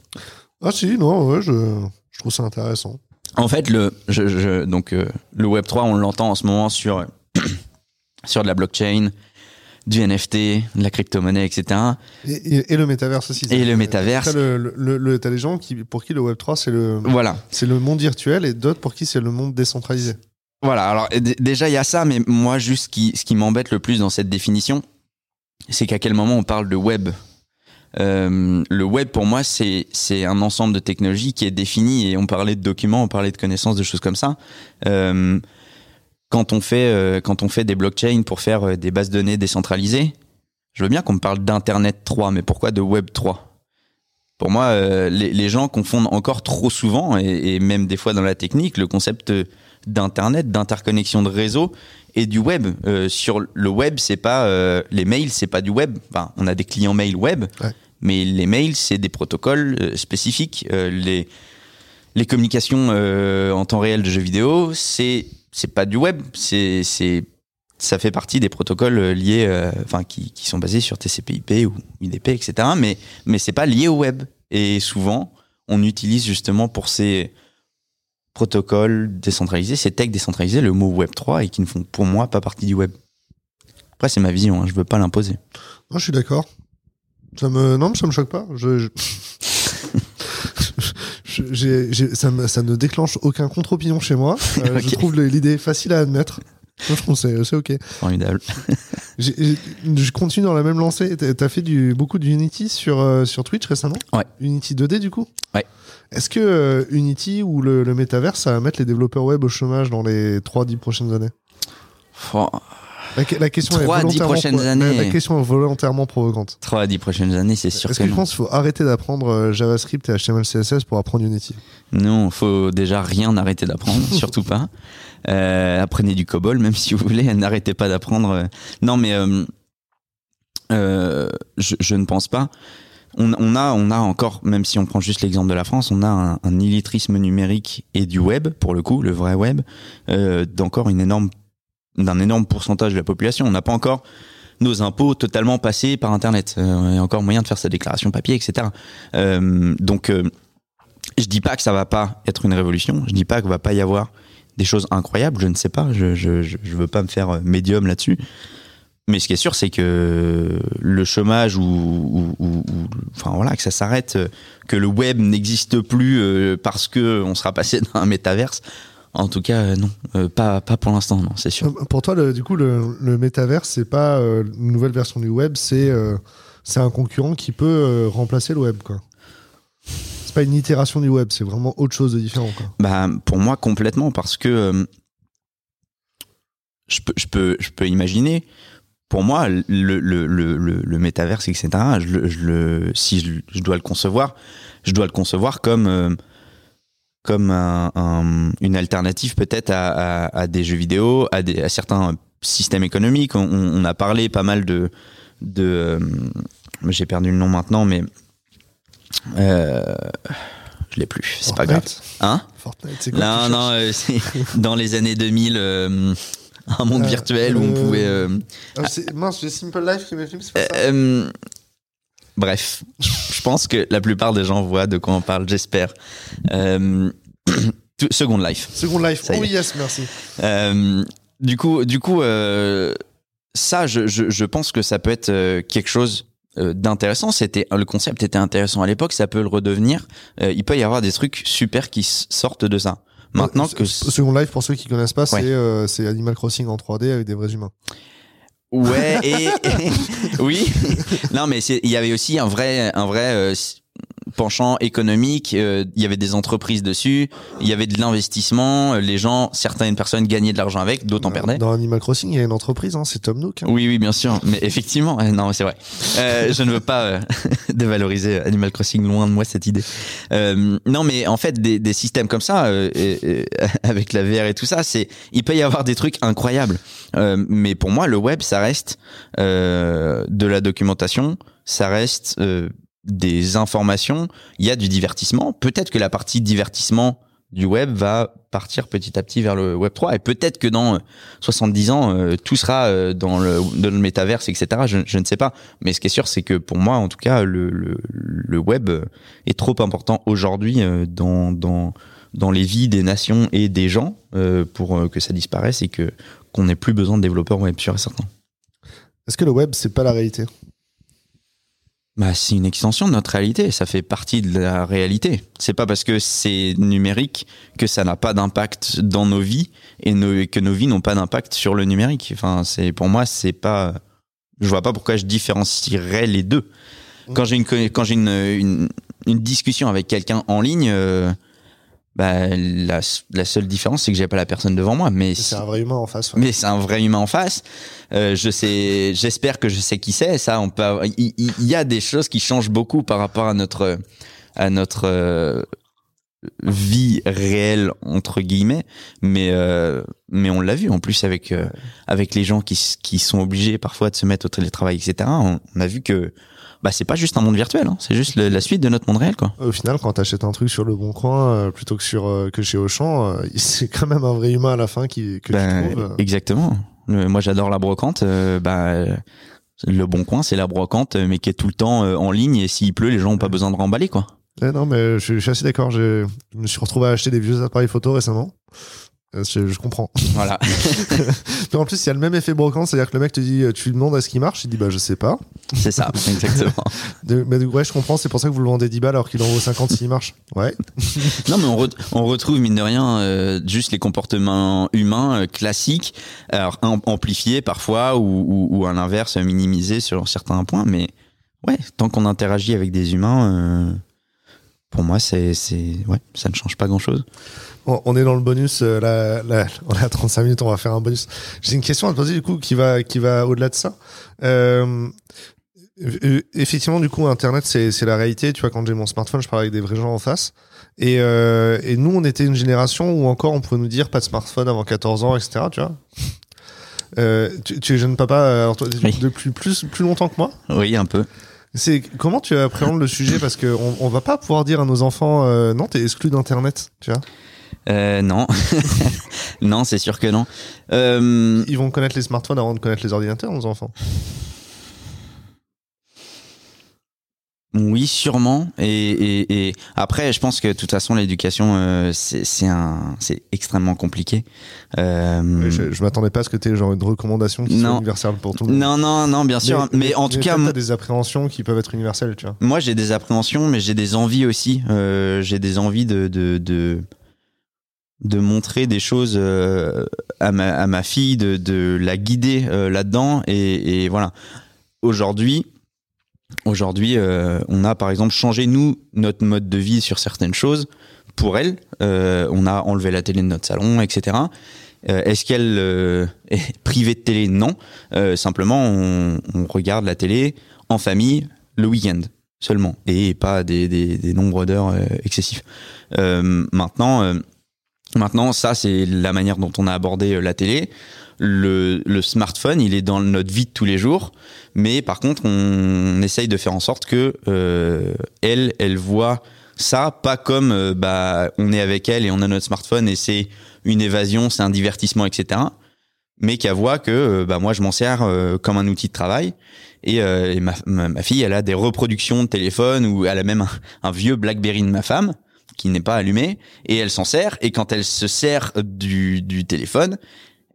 Ah si, non, ouais, je, je trouve ça intéressant. En fait, le, je, je- donc, le Web 3, on l'entend en ce moment sur, sur de la blockchain, du NFT, de la crypto-monnaie, etc. Et, et- et le métaverse aussi. Et le métaverse. Après, le, le, le- t'as des gens qui, pour qui le Web 3, c'est le, Voilà. c'est le monde virtuel et d'autres pour qui c'est le monde décentralisé. Voilà, alors déjà il y a ça, mais moi juste ce qui, m'embête le plus dans cette définition, c'est qu'à quel moment on parle de web? Euh, le web pour moi c'est c'est un ensemble de technologies qui est défini et on parlait de documents, on parlait de connaissances, de choses comme ça. Euh, quand on fait euh, quand on fait des blockchains pour faire des bases de données décentralisées, je veux bien qu'on me parle d'internet 3, mais pourquoi de web 3 pour moi, les, les gens confondent encore trop souvent, et même des fois dans la technique, le concept d'internet, d'interconnexion de réseau et du web. Euh, sur le web, c'est pas euh, les mails, c'est pas du web. Enfin, on a des clients mail web, Ouais. mais les mails, c'est des protocoles euh, spécifiques. Les les communications en temps réel de jeux vidéo, c'est c'est pas du web, c'est c'est ça fait partie des protocoles liés, enfin qui, qui sont basés sur TCP/IP ou UDP, etc. Mais mais c'est pas lié au web. Et souvent, on utilise justement pour ces protocoles décentralisés, ces techs décentralisés, le mot Web 3 et qui ne font pour moi pas partie du web. Après, c'est ma vision, hein, je veux pas l'imposer. Moi, je suis d'accord. Ça me, non, ça me choque pas. Je, je- j'ai- ça, me- ça ne déclenche aucun contre-opinion chez moi. Euh, Je trouve l'idée facile à admettre. Moi, je trouve que c'est ok. Formidable. J'ai- j'ai- je continue dans la même lancée. T'as fait du, beaucoup d'Unity sur, euh, sur Twitch récemment? Ouais. Unity 2D du coup? Ouais. Est-ce que euh, Unity ou le, le Metaverse, ça va mettre les développeurs web au chômage dans les 3-10 prochaines années? La, la question est 3 à 10 volontairement prochaines pro- la- années. La question est volontairement provocante. 3 à 10 prochaines années, c'est sûr Est-ce que que je non. pense qu'il faut arrêter d'apprendre euh, JavaScript et HTML, CSS pour apprendre Unity? Non, faut déjà rien arrêter d'apprendre, surtout pas. Euh, apprenez du COBOL, même si vous voulez, n'arrêtez pas d'apprendre. Non, mais euh, je, je ne pense pas. On, on a, on a encore, même si on prend juste l'exemple de la France, on a un, un numérique et du web, pour le coup, le vrai web, euh, d'encore une énorme, d'un énorme pourcentage de la population. On n'a pas encore nos impôts totalement passés par Internet. Euh, il y a encore moyen de faire sa déclaration papier, etc. Euh, donc, euh, je dis pas que ça va pas être une révolution. Je dis pas qu'il va pas y avoir des choses incroyables. Je ne sais pas. Je je je, je veux pas me faire euh, médium là-dessus. Mais ce qui est sûr, c'est que le chômage ou, ou, ou- ou- enfin voilà, que ça s'arrête, que le web n'existe plus euh, parce que on sera passé dans un métaverse. En tout cas, euh, non, Euh, pas pas pour l'instant, non, c'est sûr. Pour toi, le- du coup, le, le métaverse, c'est pas euh, une nouvelle version du web, c'est euh, c'est un concurrent qui peut remplacer le web, quoi. C'est pas une itération du web, c'est vraiment autre chose de différent, quoi. Bah, pour moi, complètement, parce que je, peux, je, peux, je peux imaginer, pour moi, le, le, le, le, métaverse, etc., je, si je, je dois le concevoir, je dois le concevoir comme, euh, comme un, un- une alternative peut-être à, à, à des jeux vidéo, à, des, à certains systèmes économiques. On, on a parlé pas mal de... de euh, j'ai perdu le nom maintenant, mais... Euh, je l'ai plus, c'est pas grave. Fortnite Hein? Fortnite, c'est quoi non, non, euh, dans les années 2000, euh, un monde Euh, virtuel où on euh, pouvait. euh, Ah, c'est- Mince, j'ai Simple Life qui c'est pas ça euh, bref, je pense que la plupart des gens voient de quoi on parle, j'espère. Euh, Second Life. Second Life, Ça oh yes, merci. Euh, du coup, du coup, euh, ça, je, je, je pense que ça peut être quelque chose d'intéressant. C'était le concept était intéressant à l'époque, ça peut le redevenir. Il peut y avoir des trucs super qui sortent de ça. Maintenant que Se- Second Life, pour ceux qui connaissent pas, Ouais. c'est euh, Animal Crossing en 3D avec des vrais humains. Ouais, et, et- oui. Non, mais il y avait aussi un vrai, un vrai euh, penchant économique. euh, il y avait des entreprises dessus. Il y avait de l'investissement. euh, Les gens, certaines personnes gagnaient de l'argent avec, d'autres en perdaient. Dans Animal Crossing, il y a une entreprise, hein, c'est Tom Nook. hein. Oui, oui, bien sûr. Mais effectivement, euh, non, c'est vrai. Euh, je ne veux pas euh, dévaloriser Animal Crossing, loin de moi cette idée. Euh, non, mais en fait, des, des systèmes comme ça, euh, et- et avec la VR et tout ça, c'est, il peut y avoir des trucs incroyables. Euh, mais pour moi, le web, ça reste euh, de la documentation, ça reste euh, des informations. Il y a du divertissement. Peut-être que la partie divertissement du web va partir petit à petit vers le web 3 et peut-être que dans euh, 70 ans euh, tout sera euh, dans le dans le métaverse etc je, je ne sais pas mais ce qui est sûr c'est que pour moi en tout cas le le, le web euh, est trop important aujourd'hui euh, dans dans dans les vies des nations et des gens euh, pour euh, que ça disparaisse et que qu'on n'ait plus besoin de développeurs web sûr et certain Est-ce que le web, c'est pas la réalité? Bah, c'est une extension de notre réalité. Ça fait partie de la réalité. C'est pas parce que c'est numérique que ça n'a pas d'impact dans nos vies et nos- que nos vies n'ont pas d'impact sur le numérique. Enfin, c'est pour moi, c'est pas. Je vois pas pourquoi je différencierais les deux. Quand j'ai une quand j'ai une, une une discussion avec quelqu'un en ligne, euh, bah la la seule différence c'est que j'ai pas la personne devant moi. Mais C'est un vrai humain en face. ouais. mais c'est un vrai humain en face. Euh, je sais, j'espère que je sais qui c'est. Ça, on peut. avoir- Il, y a des choses qui changent beaucoup par rapport à notre à notre euh, vie réelle entre guillemets. Mais euh, mais on l'a vu en plus avec euh, avec les gens qui qui sont obligés parfois de se mettre au télétravail, etc. On, on a vu que bah c'est pas juste un monde virtuel. hein. c'est juste le- la suite de notre monde réel, quoi. Au final, quand t'achètes un truc sur le bon coin euh, plutôt que sur euh, que chez Auchan, euh, c'est quand même un vrai humain à la fin qui que Ben, tu trouves. euh. Exactement. Moi, j'adore la brocante. bah, le bon coin, c'est la brocante, mais qui est tout le temps en ligne. Et s'il pleut, les gens ont pas besoin de remballer, quoi. Ouais, non, mais je, je suis assez d'accord. Je me suis retrouvé à acheter des vieux appareils photo récemment. Euh, Je, je comprends. Voilà. Mais en plus, il y a le même effet brocante, c'est-à-dire que le mec te dit, euh, tu lui demandes est-ce qu'il marche, il dit bah je sais pas. c'est ça, exactement. De- mais ouais, je comprends, c'est pour ça que vous le vendez 10 balles alors qu'il en vaut 50 s'il marche. Ouais. Non, mais on, re- on retrouve mine de rien euh, juste les comportements humains euh, classiques, alors am- amplifiés parfois ou, ou, ou à l'inverse minimisés sur certains points. Mais ouais, tant qu'on interagit avec des humains, euh, pour moi, c'est ouais, ça ne change pas grand-chose. on, on est dans le bonus. euh, là, là, on est à 35 minutes, on va faire un bonus. J'ai une question à te poser du coup qui va qui va au-delà de ça. Euh, effectivement, du coup, Internet, c'est la réalité. Tu vois, quand j'ai mon smartphone, je parle avec des vrais gens en face. Et, euh, et nous, on était une génération où encore on pouvait nous dire pas de smartphone avant 14 ans, etc. Tu vois. Euh, tu, tu es jeune papa, alors toi, Oui. depuis plus plus longtemps que moi? Oui, un peu. C'est comment tu appréhendes le sujet? Parce que on, on va pas pouvoir dire à nos enfants euh, non t'es exclu d'internet tu vois? Euh, non, non, c'est sûr que non. Euh, ils vont connaître les smartphones avant de connaître les ordinateurs nos enfants Oui, sûrement. Et, et, et après, je pense que de toute façon, l'éducation, euh, c'est c'est un, c'est extrêmement compliqué. Euh, je, je m'attendais pas à ce que tu genre une recommandation qui soit universelle pour tout le monde non, non, non, bien sûr. Mais, en tout cas, as des appréhensions qui peuvent être universelles tu vois moi, j'ai des appréhensions, mais j'ai des envies aussi. Euh, j'ai des envies de, de, de, de montrer des choses à, ma, à ma fille, de, de la guider là-dedans. Et, et voilà. Aujourd'hui, aujourd'hui, euh, on a par exemple changé nous notre mode de vie sur certaines choses pour elle. Euh, on a enlevé la télé de notre salon, etc. Euh, Est-ce qu'elle est privée de télé? Non. Simplement, on, regarde la télé en famille le week-end seulement et pas des, des, des nombres d'heures excessifs. Maintenant, maintenant, ça c'est la manière dont on a abordé la télé. Le, le smartphone, il est dans notre vie de tous les jours, mais par contre, on essaye de faire en sorte que euh, elle, elle voit ça pas comme euh, bah on est avec elle et on a notre smartphone et c'est une évasion, c'est un divertissement, etc. Mais qu'elle voit que euh, bah moi je m'en sers euh, comme un outil de travail et, ma, ma fille elle a des reproductions de téléphone ou elle a même un, un vieux BlackBerry de ma femme qui n'est pas allumé et elle s'en sert et quand elle se sert du, du téléphone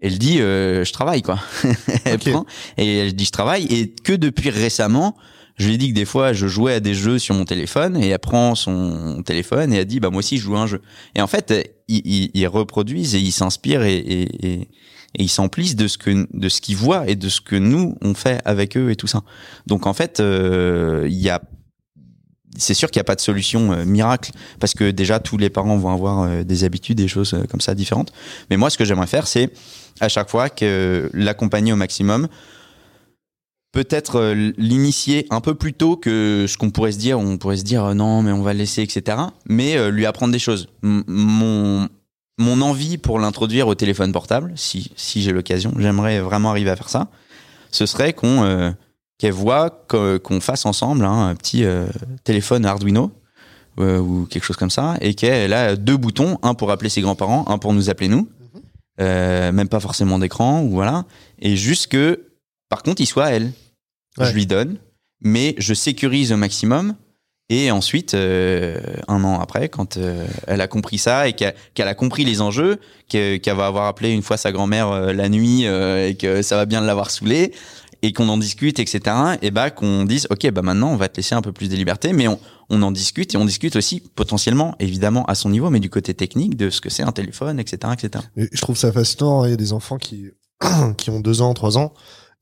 elle dit euh, je travaille quoi elle Ok. prend et elle dit je travaille et que depuis récemment je lui ai dit que des fois je jouais à des jeux sur mon téléphone et elle prend son téléphone et elle dit bah moi aussi je joue à un jeu et en fait ils, ils, ils reproduisent et ils s'inspirent et, et, et, et ils s'emplissent de ce que de ce qu'ils voient et de ce que nous on fait avec eux et tout ça donc en fait euh, il y a c'est sûr qu'il n'y a pas de solution euh, miracle parce que déjà tous les parents vont avoir euh, des habitudes, des choses euh, comme ça différentes. Mais moi, ce que j'aimerais faire, c'est à chaque fois que l'accompagner au maximum, peut-être euh, l'initier un peu plus tôt que ce qu'on pourrait se dire. On pourrait se dire euh, non, mais on va le laisser, etc. Mais euh, lui apprendre des choses. Mon mon envie pour l'introduire au téléphone portable, si si j'ai l'occasion, j'aimerais vraiment arriver à faire ça. Ce serait qu'on qu'elle voit qu'on fasse ensemble hein, un petit téléphone Arduino ou quelque chose comme ça, et qu'elle a deux boutons, un pour appeler ses grands-parents, un pour nous appeler nous, euh, même pas forcément d'écran, ou voilà, et juste que, par contre, il soit à elle. Ouais. Je lui donne, mais je sécurise au maximum. Et ensuite, euh, un an après, quand euh, elle a compris ça et qu'elle a compris les enjeux, que- qu'elle va avoir appelé une fois sa grand-mère euh, la nuit et que ça va bien l'avoir saoulé, et qu'on en discute, etc. Et bah qu'on dise, ok, bah maintenant on va te laisser un peu plus de liberté, mais on, on en discute et on discute aussi potentiellement, évidemment à son niveau, mais du côté technique de ce que c'est un téléphone, etc., etc. Et je trouve ça fascinant. hein. Il y a des enfants qui, qui ont deux ans, trois ans,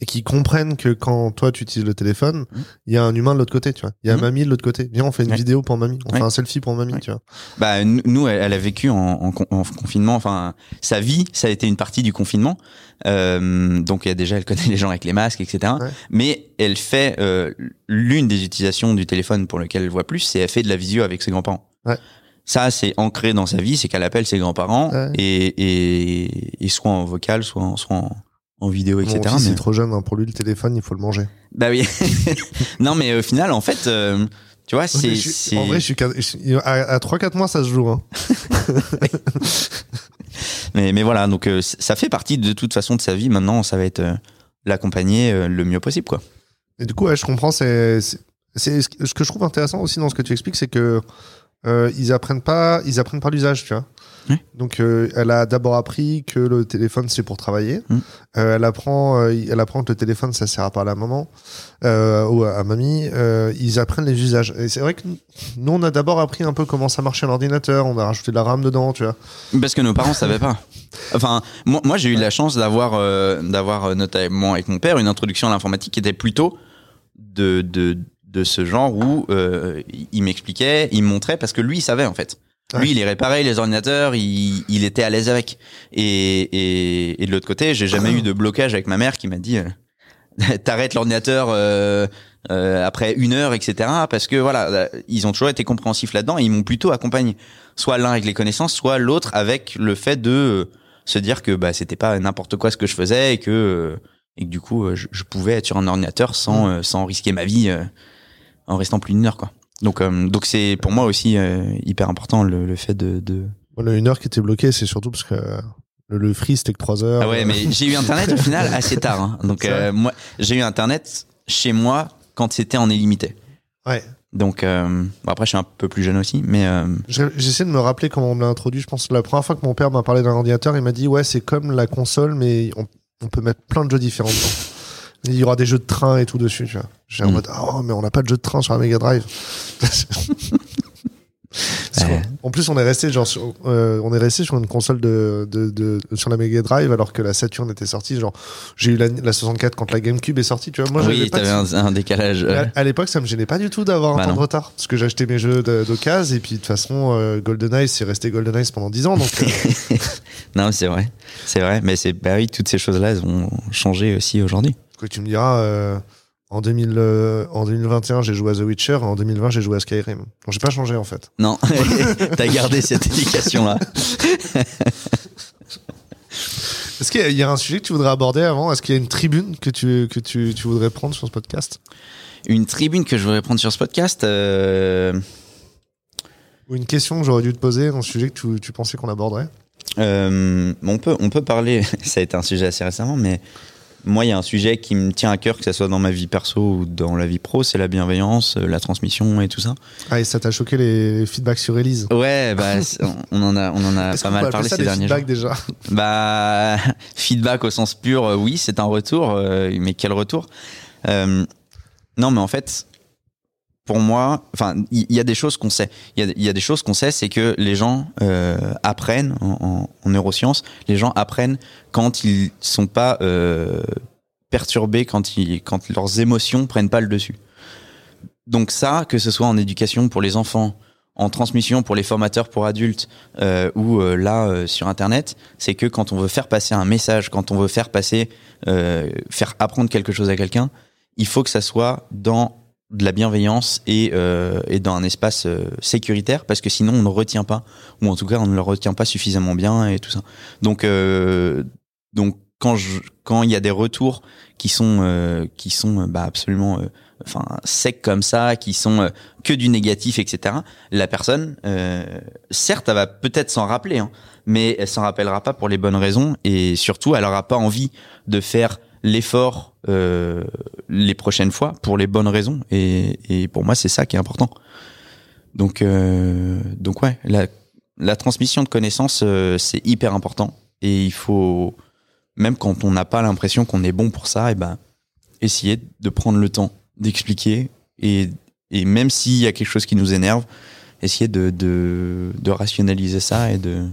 et qui comprennent que quand toi tu utilises le téléphone, Mhm. il y a un humain de l'autre côté, tu vois. Il y a Mhm. mamie de l'autre côté. Viens, on fait une Ouais. vidéo pour mamie. On Ouais. fait un selfie pour mamie, Ouais. tu vois. Bah nous, elle, elle a vécu en, en en confinement. Enfin, sa vie, ça a été une partie du confinement. Euh, donc déjà, elle connaît les gens avec les masques, etc. Ouais. Mais elle fait euh, l'une des utilisations du téléphone pour lequel elle voit plus, c'est elle fait de la visio avec ses grands-parents. Ouais. Ça, c'est ancré dans sa vie, c'est qu'elle appelle ses grands-parents Ouais. et, et, et soit en vocal, soit en, soit en, en vidéo, etc. Mon fils mais- est trop jeune. hein. Pour lui, le téléphone, il faut le manger. Bah oui. non, mais au final, en fait, euh, tu vois, c'est, c'est- En vrai, je suis, quasi- je suis- à, à 3-4 mois, ça se joue. Hein. Mais, mais voilà, donc euh, ça fait partie de toute façon de sa vie. Maintenant, ça va être euh, l'accompagner euh, le mieux possible, quoi. Et du coup, ouais, je comprends. C'est, ce que je trouve intéressant aussi dans ce que tu expliques, c'est que euh, ils apprennent pas, ils apprennent par l'usage, tu vois. Donc, euh, elle a d'abord appris que le téléphone c'est pour travailler. Mm. Euh, elle apprend, euh, elle apprend que le téléphone ça sert à parler à maman ou à, à mamie. Ils apprennent les usages. Et c'est vrai que nous, on a d'abord appris un peu comment ça marchait l'ordinateur. On a rajouté de la RAM dedans, tu vois. Parce que nos parents savaient pas. Enfin, moi, moi j'ai eu la chance d'avoir, d'avoir notamment avec mon père une introduction à l'informatique qui était plutôt de, de, de ce genre où il m'expliquait, il me montrait parce que lui, il savait en fait. Lui, il il réparait les ordinateurs, il, il était à l'aise avec. Et, et, et de l'autre côté, j'ai jamais eu de blocage avec ma mère qui m'a dit euh, t'arrêtes l'ordinateur euh, euh, après une heure, etc. Parce que voilà, ils ont toujours été compréhensifs là-dedans et ils m'ont plutôt accompagné. Soit l'un avec les connaissances, soit l'autre avec le fait de se dire que bah c'était pas n'importe quoi ce que je faisais et que et que du coup je, je pouvais être sur un ordinateur sans mmh. sans risquer ma vie en restant plus d'une heure quoi. Donc, euh, donc c'est pour moi aussi euh, hyper important le, le fait de. de... Voilà, une heure qui était bloquée, c'est surtout parce que le, le free c'était que 3 heures. Ah ouais, mais j'ai eu internet au final assez tard. Hein. Donc euh, moi, j'ai eu internet chez moi quand c'était en illimité. Ouais. Donc bon après je suis un peu plus jeune aussi, mais j'essaie de me rappeler comment on me l'a introduit. Je pense que la première fois que mon père m'a parlé d'un ordinateur, il m'a dit ouais c'est comme la console, mais on, on peut mettre plein de jeux différents dedans. Il y aura des jeux de train et tout dessus, tu vois. J'ai en mm. mode, oh, mais on n'a pas de jeu de train sur la Mega Drive. En plus, on est resté genre sur, euh, on est resté sur une console de, de, de, sur la Mega Drive alors que la Saturn était sortie. Genre, j'ai eu la, la, 64 quand la GameCube est sortie. Tu vois, moi, oui, t'avais un, un, décalage. À, l'époque, ça me gênait pas du tout d'avoir bah un temps de retard parce que j'achetais mes jeux d'occasion et puis de toute façon, euh, GoldenEye, c'est resté GoldenEye pendant 10 ans. Donc, euh. non, c'est vrai, c'est vrai. Mais c'est bah oui, toutes ces choses-là, elles ont changé aussi aujourd'hui que tu me diras, euh, en, 2000, euh, en 2021, j'ai joué à The Witcher, en 2020, j'ai joué à Skyrim. Donc j'ai pas changé en fait. Non, t'as gardé cette éducation-là. Est-ce qu'il y, a un sujet que tu voudrais aborder avant? Est-ce qu'il y a une tribune que tu, que tu, tu, voudrais prendre sur ce podcast? Une tribune que je voudrais prendre sur ce podcast euh... Ou une question que j'aurais dû te poser, un sujet que tu, tu pensais qu'on aborderait? Euh, on, peut, on peut parler, ça a été un sujet assez récemment, mais moi, il y a un sujet qui me tient à cœur, que ce soit dans ma vie perso ou dans la vie pro, c'est la bienveillance, euh, la transmission et tout ça. Ah, et ça t'a choqué les feedbacks sur Elise? Ouais, bah, on en a, on en a pas mal parlé ces derniers jours. déjà? Bah, feedback au sens pur, euh, oui, c'est un retour, euh, mais quel retour? Euh, Non, mais en fait, pour moi, enfin, il y, a des choses qu'on sait. Il y, a, des choses qu'on sait, c'est que les gens euh, apprennent en, en, neurosciences. Les gens apprennent quand ils sont pas euh, perturbés, quand ils, quand leurs émotions prennent pas le dessus. Donc ça, que ce soit en éducation pour les enfants, en transmission pour les formateurs pour adultes euh, ou là sur internet, c'est que quand on veut faire passer un message, quand on veut faire passer, faire apprendre quelque chose à quelqu'un, il faut que ça soit dans de la bienveillance et, euh, et dans un espace euh, sécuritaire parce que sinon on ne retient pas ou en tout cas on ne le retient pas suffisamment bien et tout ça. Donc euh, donc quand je quand il y a des retours qui sont euh, qui sont bah absolument euh, enfin secs comme ça qui sont que du négatif etc la personne certes elle va peut-être s'en rappeler hein, mais elle s'en rappellera pas pour les bonnes raisons et surtout elle aura pas envie de faire l'effort euh, les prochaines fois pour les bonnes raisons. Et, et pour moi c'est ça qui est important. Donc euh, donc ouais la, la transmission de connaissances euh, c'est hyper important. Et il faut même quand on n'a pas l'impression qu'on est bon pour ça et ben essayer de prendre le temps d'expliquer. Et, et même s'il y a quelque chose qui nous énerve essayer de, de, de rationaliser ça et de,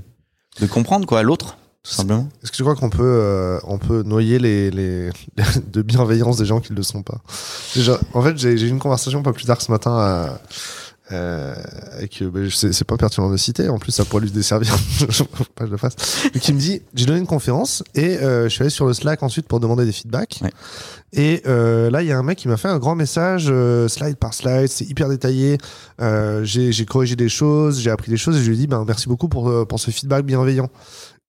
de comprendre quoi l'autre tout simplement. Est-ce que tu crois qu'on peut, euh, on peut noyer les, les, de bienveillance des gens qui ne le sont pas? En fait, j'ai eu une conversation pas plus tard ce matin à, euh, avec, ben, c'est pas pertinent de citer, en plus ça pourrait lui desservir, pas que je le fasse, et qui me dit, j'ai donné une conférence et euh, je suis allé sur le Slack ensuite pour demander des feedbacks. Ouais. Et euh, là, il y a un mec qui m'a fait un grand message, euh, slide par slide, c'est hyper détaillé. Euh, j'ai corrigé des choses, j'ai appris des choses et je lui ai dit, ben, merci beaucoup pour, euh, pour ce feedback bienveillant.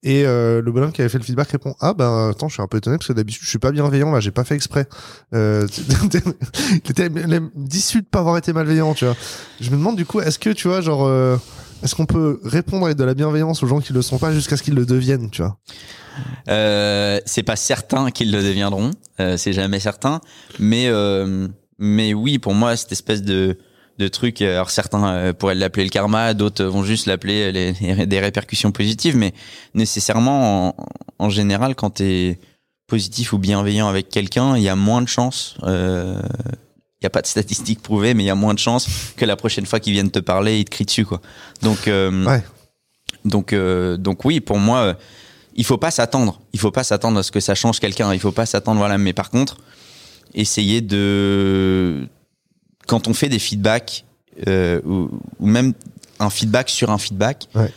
Et euh, le bonhomme qui avait fait le feedback répond ah ben attends je suis un peu étonné parce que d'habitude je suis pas bienveillant là j'ai pas fait exprès. Euh, il était de pas avoir été malveillant tu vois. Je me demande du coup est-ce que tu vois genre euh, est-ce qu'on peut répondre avec de la bienveillance aux gens qui le sont pas jusqu'à ce qu'ils le deviennent tu vois? Euh, c'est pas certain qu'ils le deviendront, euh, c'est jamais certain, mais euh, mais oui pour moi cette espèce de de trucs. Alors certains euh, pourraient l'appeler le karma, d'autres vont juste l'appeler les, des répercussions positives, mais nécessairement, en, en général, quand tu es positif ou bienveillant avec quelqu'un, il y a moins de chances. Euh, il y a pas de statistiques prouvées, mais il y a moins de chances que la prochaine fois qu'ils viennent te parler, ils te crient dessus, quoi. Donc, euh, ouais. donc, euh, donc oui, pour moi, il faut pas s'attendre. Il faut pas s'attendre à ce que ça change quelqu'un. Il faut pas s'attendre, voilà. Mais par contre, essayer de quand on fait des feedbacks euh, ou, ou, même un feedback sur un feedback. Ouais.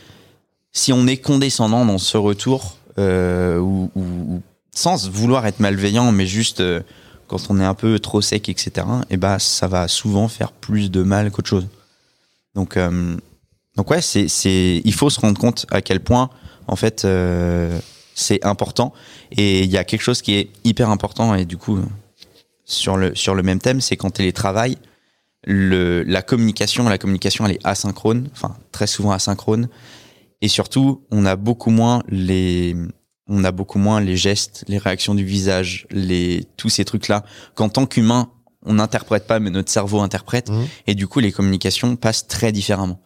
Si on est condescendant dans ce retour, euh, ou, ou- ou sans vouloir être malveillant, mais juste euh, quand on est un peu trop sec, etc., et bah ça va souvent faire plus de mal qu'autre chose. Donc, donc ouais, c'est, c'est, il faut se rendre compte à quel point, en fait, c'est important. Et il y a quelque chose qui est hyper important, et du coup, sur le, sur le même thème, c'est quand télétravail, le, la communication, la communication, elle est asynchrone, enfin, très souvent asynchrone. Et surtout, on a beaucoup moins les, on a beaucoup moins les gestes, les réactions du visage, les, tous ces trucs-là, qu'en tant qu'humain, on n'interprète pas, mais notre cerveau interprète. Mhm. Et du coup, les communications passent très différemment.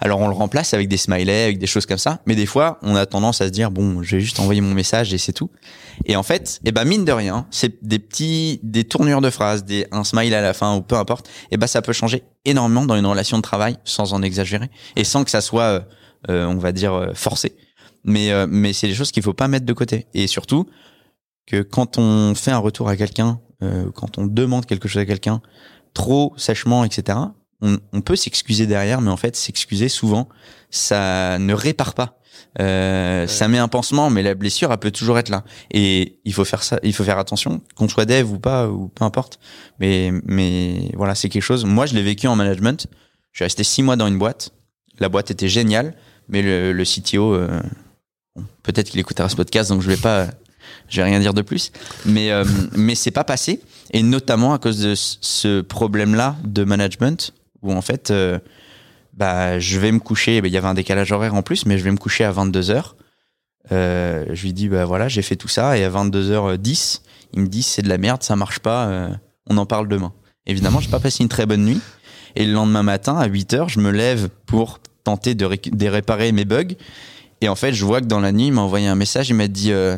Alors, on le remplace avec des smileys, avec des choses comme ça. Mais des fois, on a tendance à se dire, bon, je vais juste envoyer mon message et c'est tout. Et en fait, eh ben, mine de rien, c'est des petits, des tournures de phrases, des, un smile à la fin ou peu importe. Et ben, ça peut changer énormément dans une relation de travail sans en exagérer et sans que ça soit, euh, euh, on va dire, euh, forcé. Mais, euh, mais c'est des choses qu'il faut pas mettre de côté. Et surtout, que quand on fait un retour à quelqu'un, euh, quand on demande quelque chose à quelqu'un, trop sèchement, etc., on, on peut s'excuser derrière, mais en fait, s'excuser souvent, ça ne répare pas. Euh, Ça met un pansement, mais la blessure, elle peut toujours être là. Et il faut faire ça, il faut faire attention, qu'on soit dev ou pas, ou peu importe. Mais, mais voilà, c'est quelque chose. Moi, je l'ai vécu en management. Je suis resté six mois dans une boîte. La boîte était géniale, mais le, le CTO, euh, bon, peut-être qu'il écoutera ce podcast, donc je vais pas, je vais rien dire de plus. Mais, euh, mais c'est pas passé. Et notamment à cause de ce- ce problème-là de management, où en fait, euh, bah, je vais me coucher, bah, il y avait un décalage horaire en plus, mais je vais me coucher à 22 heures. Euh, je lui dis, bah voilà, j'ai fait tout ça, et à 22h10, il me dit, c'est de la merde, ça marche pas, euh, on en parle demain. Évidemment, j'ai pas passé une très bonne nuit. Et le lendemain matin, à 8 heures, je me lève pour tenter de, réparer mes bugs. Et en fait, je vois que dans la nuit, il m'a envoyé un message, il m'a dit, euh,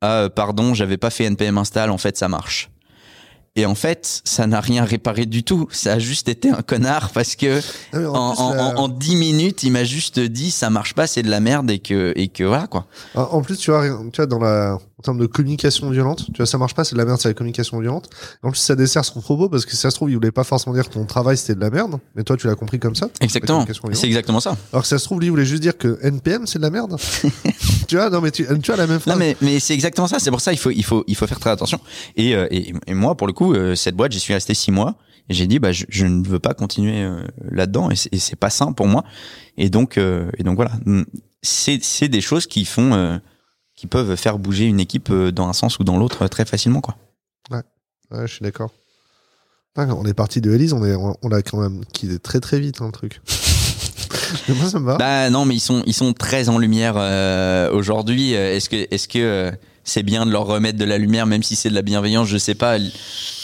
ah, euh, pardon, j'avais pas fait npm install, en fait, ça marche. Et en fait, ça n'a rien réparé du tout. Ça a juste été un connard parce que Ah, en en, plus, en, la- en- en 10 minutes, il m'a juste dit ça marche pas, c'est de la merde et que, et que voilà quoi. En plus, tu vois, tu vois, dans la, en termes de communication violente, tu vois, ça marche pas, c'est de la merde, c'est la communication violente. En plus, ça dessert son propos parce que si ça se trouve, il voulait pas forcément dire que ton travail c'était de la merde, mais toi, tu l'as compris comme ça. Exactement. C'est exactement ça. Alors que ça se trouve, lui, il voulait juste dire que NPM c'est de la merde. tu vois, non, mais tu, tu vois la même phrase. Non mais, mais c'est exactement ça. C'est pour ça il faut, il faut, il faut faire très attention. Et, euh, et, et moi, pour le coup, euh, cette boîte, j'y suis resté six mois. Et j'ai dit, bah, je, je ne veux pas continuer euh, là-dedans et c'est- pas sain pour moi. Et donc, euh, et donc voilà, Mm. c'est c'est des choses qui font, qui peuvent faire bouger une équipe dans un sens ou dans l'autre très facilement, quoi. Ouais, je suis d'accord. On est parti de Elise, on est, on l'a quand même quitté très très vite, un truc. mais moi, ça me va. Bah non, mais ils sont ils sont très en lumière euh, aujourd'hui. Est-ce que est-ce que c'est bien de leur remettre de la lumière, même si c'est de la bienveillance Je sais pas.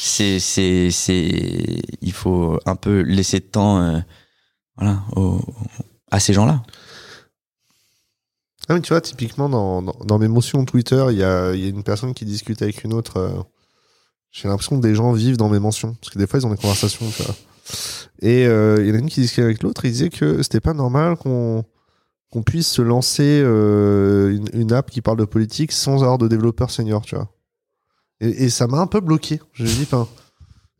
C'est c'est c'est il faut un peu laisser de temps, euh, voilà, à ces gens-là. Ah, mais tu vois, typiquement, dans, dans, mes motions Twitter, il y a, y a une personne qui discute avec une autre. euh, J'ai l'impression que des gens vivent dans mes mentions. Parce que des fois, ils ont des conversations. Et euh, il y en a une qui discutait avec l'autre. Il disait que c'était pas normal qu'on qu'on puisse se lancer euh, une, une app qui parle de politique sans avoir de développeur senior, tu vois. Et, et ça m'a un peu bloqué. Je me dis,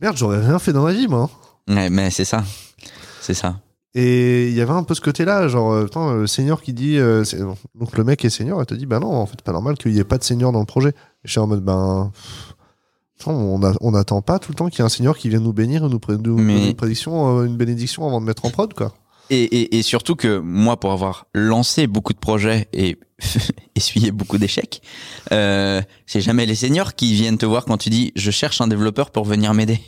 merde, j'aurais rien fait dans ma vie, moi. hein. Ouais, mais c'est ça, c'est ça. Et il y avait un peu ce côté-là, genre, euh, putain, le senior qui dit. euh, donc le mec est senior, il te dit, bah non, en fait, pas normal qu'il y ait pas de senior dans le projet. Et je suis en mode, ben. putain, on n'attend pas tout le temps qu'il y ait un senior qui vienne nous bénir et nous, pré- nous Mais- prédiction, euh, une bénédiction avant de mettre en prod, quoi. Et, et, et surtout que moi, pour avoir lancé beaucoup de projets et essuyé beaucoup d'échecs, euh, c'est jamais les seniors qui viennent te voir quand tu dis je cherche un développeur pour venir m'aider.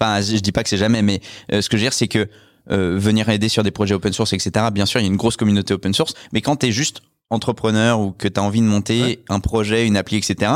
Enfin, je, je dis pas que c'est jamais, mais euh, ce que je veux dire, c'est que euh, venir aider sur des projets open source, etc. Bien sûr, il y a une grosse communauté open source, mais quand tu es juste entrepreneur ou que tu as envie de monter Ouais. un projet, une appli, etc.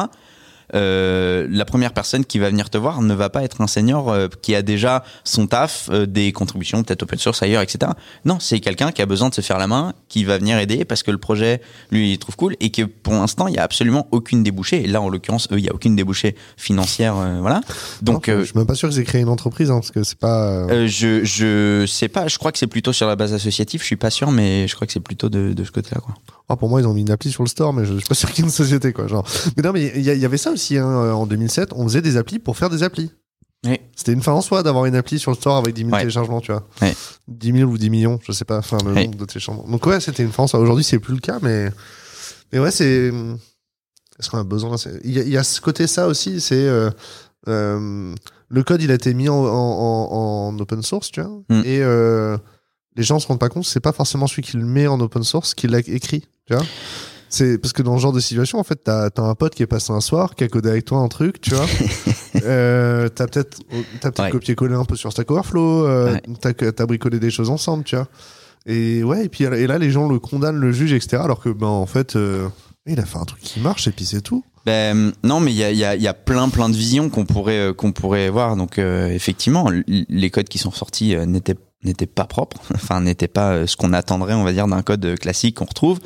Euh, la première personne qui va venir te voir ne va pas être un senior euh, qui a déjà son taf, euh, des contributions peut-être open source ailleurs, etc. Non, c'est quelqu'un qui a besoin de se faire la main, qui va venir aider parce que le projet, lui, il trouve cool et que pour l'instant, il y a absolument aucune débouchée. Et là, en l'occurrence, eux, il y a aucune débouchée financière, euh, voilà. Donc, Non, euh, je suis même pas sûr qu'ils aient créé une entreprise, hein, parce que c'est pas. je je sais pas. Je crois que c'est plutôt sur la base associative. Je suis pas sûr, mais je crois que c'est plutôt de, de ce côté-là, quoi. Ah, pour moi, ils ont mis une appli sur le store, mais je, je suis pas sûr qu'il y ait une société, quoi. Genre. Mais non, mais il y, avait ça aussi, hein, en 2007. On faisait des applis pour faire des applis. Oui. C'était une fin en soi d'avoir une appli sur le store avec 10 000 Ouais. téléchargements, tu vois. Ouais. 10 000 ou 10 millions, je sais pas, enfin, le Ouais. nombre de téléchargements. Donc, ouais, c'était une fin en soi. Aujourd'hui, c'est plus le cas, mais, mais ouais, c'est, est-ce qu'on a besoin, il y, a- il y a ce côté ça aussi, c'est, euh, euh, le code, il a été mis en, en, en- en open source, tu vois. Mm. Et, euh, les gens se rendent pas compte, c'est pas forcément celui qui le met en open source qui l'a écrit, tu vois. C'est parce que dans ce genre de situation, en fait, t'as as un pote qui est passé un soir, qui a codé avec toi un truc, tu vois. euh, t'as peut-être t'as peut-être Ouais. copié-collé un peu sur Stack Overflow, euh, Ouais. t'as t'as bricolé des choses ensemble, tu vois. Et ouais, et puis et là, les gens le condamnent, le jugent, etc. Alors que ben en fait, euh, il a fait un truc qui marche et puis c'est tout. Ben non, mais il y a, y, a, y a plein plein de visions qu'on pourrait euh, qu'on pourrait voir. Donc euh, effectivement, les codes qui sont sortis n'étaient n'étaient pas propres, enfin n'étaient pas euh, ce qu'on attendrait, on va dire, d'un code euh, classique qu'on retrouve.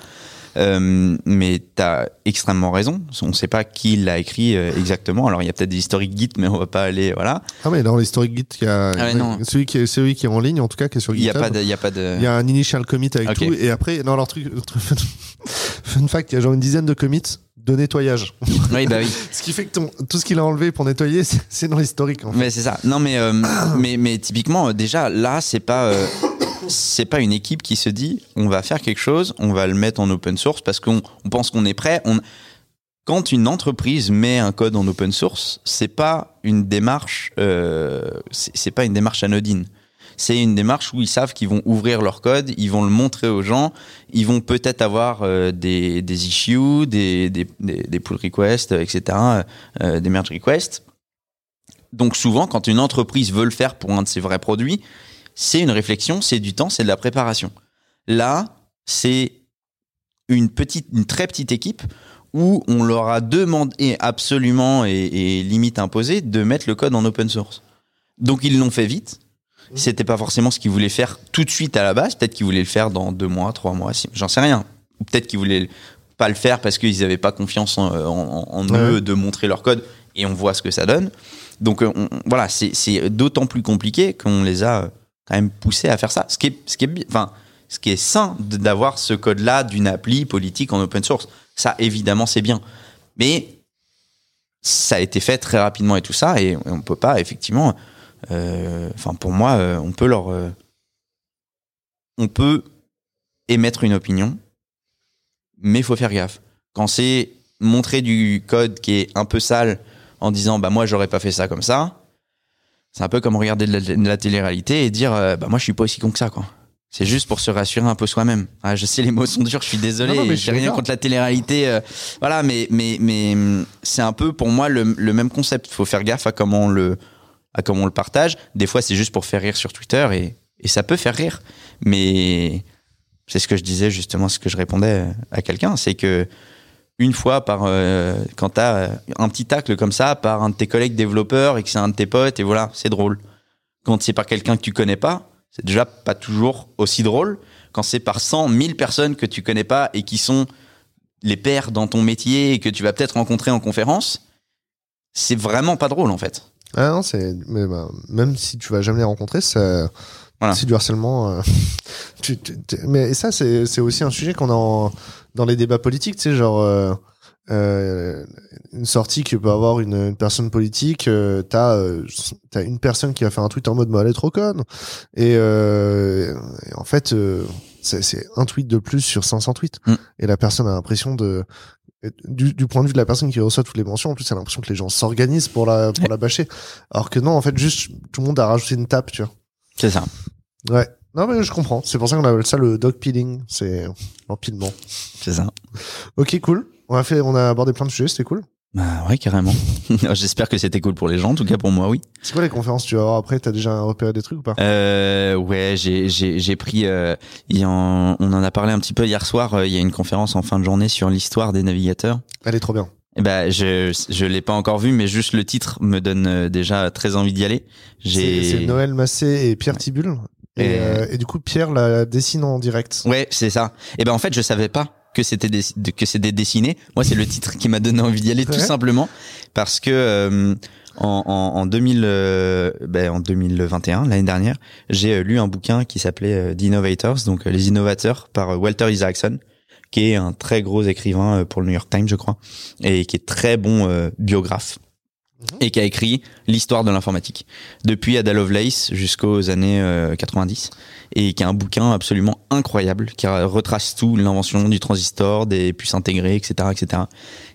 Euh, mais t'as extrêmement raison. On ne sait pas qui l'a écrit euh, exactement. Alors il y a peut-être des historiques Git, mais on va pas aller voilà. Ah mais dans l'historique Git, il y a Ah ouais, non. celui qui est celui qui est en ligne, en tout cas, qui est sur Il y a GitHub. il y a pas de. Il y a un initial commit avec tout et après non leur truc, leur truc- fun fact il y a genre une dizaine de commits de nettoyage Oui bah oui. ce qui fait que ton, tout ce qu'il a enlevé pour nettoyer c'est- dans l'historique en fait. Mais c'est ça. Non, mais euh, mais mais typiquement euh, déjà là, c'est pas euh, c'est pas une équipe qui se dit on va faire quelque chose, on va le mettre en open source parce qu'on on pense qu'on est prêt. On quand une entreprise met un code en open source, c'est pas une démarche euh, c'est pas une démarche anodine. C'est une démarche où ils savent qu'ils vont ouvrir leur code, ils vont le montrer aux gens, ils vont peut-être avoir euh, des, issues, des, pull requests, etc., euh, des merge requests. Donc souvent, quand une entreprise veut le faire pour un de ses vrais produits, c'est une réflexion, c'est du temps, c'est de la préparation. Là, c'est une petite, une très petite équipe où on leur a demandé absolument et, et limite imposé de mettre le code en open source. Donc ils l'ont fait vite. C'était pas forcément ce qu'ils voulaient faire tout de suite à la base. Peut-être qu'ils voulaient le faire dans deux mois, trois mois, six- j'en sais rien. Ou peut-être qu'ils voulaient pas le faire parce qu'ils n'avaient pas confiance en, en- en Ouais. eux de montrer leur code et on voit ce que ça donne. Donc euh, on- voilà, c'est d'autant plus compliqué qu'on les a euh, quand même poussés à faire ça. Ce qui est, ce qui est, enfin, ce qui est sain d'avoir ce code-là d'une appli politique en open source. Ça, évidemment, c'est bien. Mais ça a été fait très rapidement et tout ça, et on peut pas, effectivement. Euh, Enfin, pour moi, euh, on peut leur. euh, on peut émettre une opinion, mais il faut faire gaffe. Quand c'est montrer du code qui est un peu sale en disant bah moi j'aurais pas fait ça comme ça, c'est un peu comme regarder de la, de la télé-réalité et dire euh, bah moi je suis pas aussi con que ça quoi. C'est juste pour se rassurer un peu soi-même. Ah, je sais les mots sont durs, je suis désolé, Non, non, j'ai rien contre la télé-réalité. euh, voilà, mais mais mais c'est un peu pour moi le, le même concept. Il faut faire gaffe à comment on le à comment on le partage. Des fois c'est juste pour faire rire sur Twitter et ça peut faire rire, mais c'est ce que je disais justement, ce que je répondais à quelqu'un, c'est que une fois par euh, quand t'as un petit tacle comme ça par un de tes collègues développeurs et que c'est un de tes potes et voilà, c'est drôle. Quand c'est par quelqu'un que tu connais pas, c'est déjà pas toujours aussi drôle. Quand c'est par 100, 1000 personnes que tu connais pas et qui sont les pairs dans ton métier et que tu vas peut-être rencontrer en conférence, c'est vraiment pas drôle en fait. Ah non, c'est mais bah, même si tu vas jamais les rencontrer, ça Voilà. c'est du harcèlement. euh, tu- tu- tu- mais ça c'est c'est aussi un sujet qu'on a en- dans les débats politiques, tu sais genre euh, euh, une sortie que peut avoir une, une personne politique, euh, t'as euh, t'as une personne qui va faire un tweet en mode bah, elle est trop conne et, euh, et en fait euh, c'est c'est un tweet de plus sur 500 tweets Mm. et la personne a l'impression de du, du point de vue de la personne qui reçoit toutes les mentions, en plus, elle a l'impression que les gens s'organisent pour la, pour la bâcher. Alors que non, en fait, juste, tout le monde a rajouté une tape, tu vois. C'est ça. Ouais. Non, mais je comprends. C'est pour ça qu'on appelle ça le dog peeling. C'est l'empilement. C'est ça. Ok, cool. On a fait, on a abordé plein de sujets, c'était cool. Bah ouais, carrément. J'espère que c'était cool pour les gens, en tout cas pour moi, oui. C'est quoi les conférences que tu vas avoir après? T'as déjà repéré des trucs ou pas? Euh, ouais, j'ai j'ai j'ai pris. Euh, y en- on en a parlé un petit peu hier soir. euh, Il y a une conférence en fin de journée sur l'histoire des navigateurs. Elle est trop bien. Eh ben, je je l'ai pas encore vu, mais juste le titre me donne euh, déjà très envie d'y aller. C'est Noël Massé et Pierre Tibul. Et, Et- euh, et du coup, Pierre la dessine en direct. Ouais, c'est ça. Et ben en fait, je savais pas que c'était que c'était dessiné. Moi, c'est le titre qui m'a donné envie d'y aller, tout simplement, parce que euh, en, en, en 2000, euh, ben, en 2021, l'année dernière, j'ai euh, lu un bouquin qui s'appelait euh, The Innovators, donc les innovateurs, par Walter Isaacson, qui est un très gros écrivain pour le New York Times, je crois, et qui est très bon euh, biographe. Et qui a écrit l'histoire de l'informatique depuis Ada Lovelace jusqu'aux années 90 et qui a un bouquin absolument incroyable qui retrace tout l'invention du transistor, des puces intégrées, etc., etc.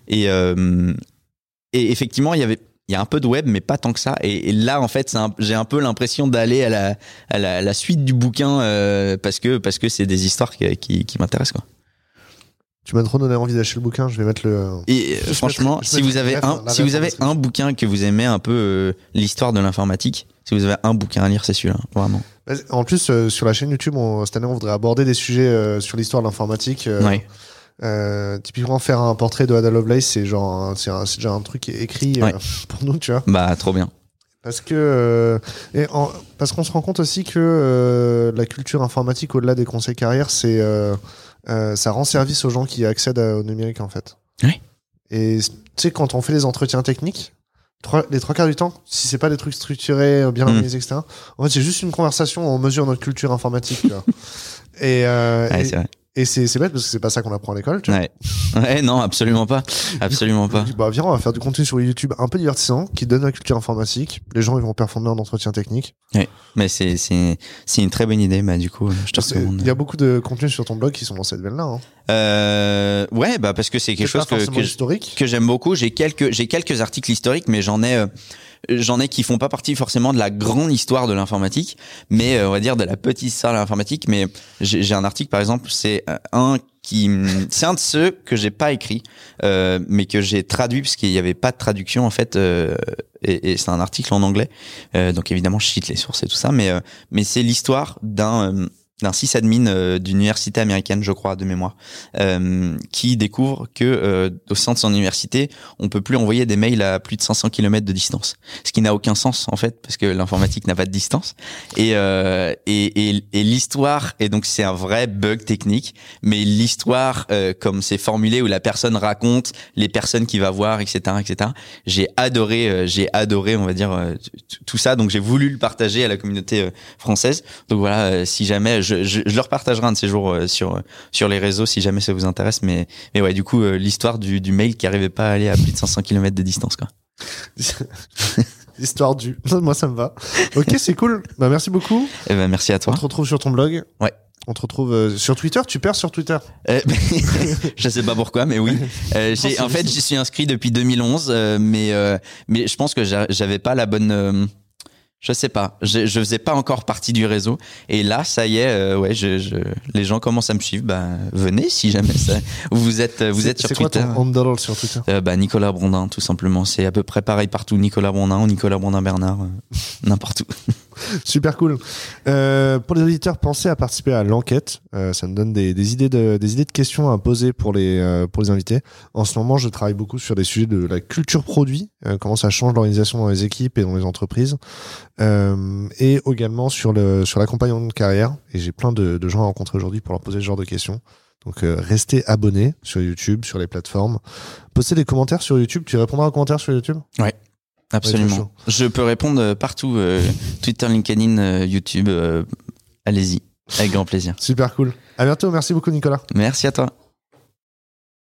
Et, et effectivement, il y avait il y a un peu de web, mais pas tant que ça. Et, là, en fait, j'ai un peu l'impression d'aller à la, suite du bouquin euh, parce que parce que c'est des histoires qui, m'intéressent. Tu m'as trop donné envie d'acheter le bouquin. Je vais mettre le. Et euh, franchement, si vous avez un, si vous avez un bouquin que vous aimez un peu euh, l'histoire de l'informatique, si vous avez un bouquin à lire, c'est celui-là, vraiment. En plus, sur la chaîne YouTube, cette année, on voudrait aborder des sujets sur l'histoire de l'informatique. Ouais. Euh, typiquement faire un portrait de Ada Lovelace c'est genre c'est déjà un truc écrit euh, pour nous tu vois bah trop bien parce que euh, et parce qu'on se rend compte aussi que la culture informatique au-delà des conseils carrière c'est ça rend service aux gens qui accèdent au numérique en fait oui et tu sais quand on fait les entretiens techniques les trois quarts du temps, si c'est pas des trucs structurés, bien mm. organisés, etc. En fait, c'est juste une conversation, on mesure notre culture informatique. et, ouais, c'est vrai. Et c'est bête parce que c'est pas ça qu'on apprend à l'école. Ouais. ouais, non, absolument pas. Absolument pas. Bah, viens, on va faire du contenu sur YouTube un peu divertissant qui donne la culture informatique. Les gens, ils vont performer en entretien technique. Ouais. Mais c'est, c'est, c'est une très bonne idée. Bah, du coup, je te recommande. Il y a beaucoup de contenus sur ton blog qui sont dans cette veine-là. Hein. Euh, ouais, bah, parce que c'est quelque chose que, que, que j'aime beaucoup. J'ai quelques, j'ai quelques articles historiques, mais j'en ai, euh, j'en ai qui font pas partie forcément de la grande histoire de l'informatique, mais euh, on va dire de la petite histoire de. Mais j'ai un article par exemple, c'est euh, un qui, c'est un de ceux que j'ai pas écrit, euh, mais que j'ai traduit parce qu'il y avait pas de traduction en fait, euh, et, et c'est un article en anglais. donc évidemment, je cite les sources et tout ça, mais mais c'est l'histoire d'un d'un sysadmin euh, d'une université américaine, je crois, de mémoire, euh, qui découvre que euh, au sein de son université, on peut plus envoyer des mails à plus de 500 km de distance, ce qui n'a aucun sens en fait, parce que l'informatique n'a pas de distance. Et euh, et, et, l'histoire, et donc c'est un vrai bug technique, mais l'histoire comme c'est formulé où la personne raconte les personnes qu'il va voir, etc., etc. J'ai adoré, j'ai adoré, on va dire tout ça, donc j'ai voulu le partager à la communauté française. Donc voilà, si jamais je, je, je, leur partagerai un de ces jours euh, sur sur les réseaux si jamais ça vous intéresse. Mais mais ouais, du coup, euh, l'histoire du, du mail qui arrivait pas à aller à plus de 500 km de distance, quoi. L'histoire du. Moi, ça me va. Ok, c'est cool. Bah, merci beaucoup. Eh ben, merci à toi. On te retrouve sur ton blog. Ouais. On te retrouve euh, sur Twitter. Tu perds sur Twitter euh, Je sais pas pourquoi, mais oui. Euh, en fait, j'y suis inscrit depuis 2011, mais mais je pense que j'avais pas la bonne je sais pas. Je, je faisais pas encore partie du réseau. Et là, ça y est, euh, ouais, je, je, les gens commencent à me suivre. Bah, venez si jamais ça, vous êtes, vous êtes sur Twitter. C'est quoi ton handle sur Twitter euh, Bah, Nicolas Brondin, tout simplement. C'est à peu près pareil partout. Nicolas Brondin ou Nicolas Brondin Bernard, euh, n'importe où. Super cool. Euh, pour les auditeurs, pensez à participer à l'enquête. Euh, ça me donne des, des, idées de, des idées de questions à poser pour les, euh, pour les invités. En ce moment, je travaille beaucoup sur des sujets de la culture produit, euh, comment ça change l'organisation dans les équipes et dans les entreprises, euh, et également sur le sur l'accompagnement de carrière. Et j'ai plein de, de gens à rencontrer aujourd'hui pour leur poser ce genre de questions. Donc restez abonnés sur YouTube, sur les plateformes. Postez des commentaires sur YouTube. Tu répondras aux commentaires sur YouTube? Ouais. Absolument. Je peux répondre euh, partout, euh, Twitter, LinkedIn, euh, YouTube. Allez-y, avec grand plaisir. Super cool. À bientôt. Merci beaucoup, Nicolas. Merci à toi.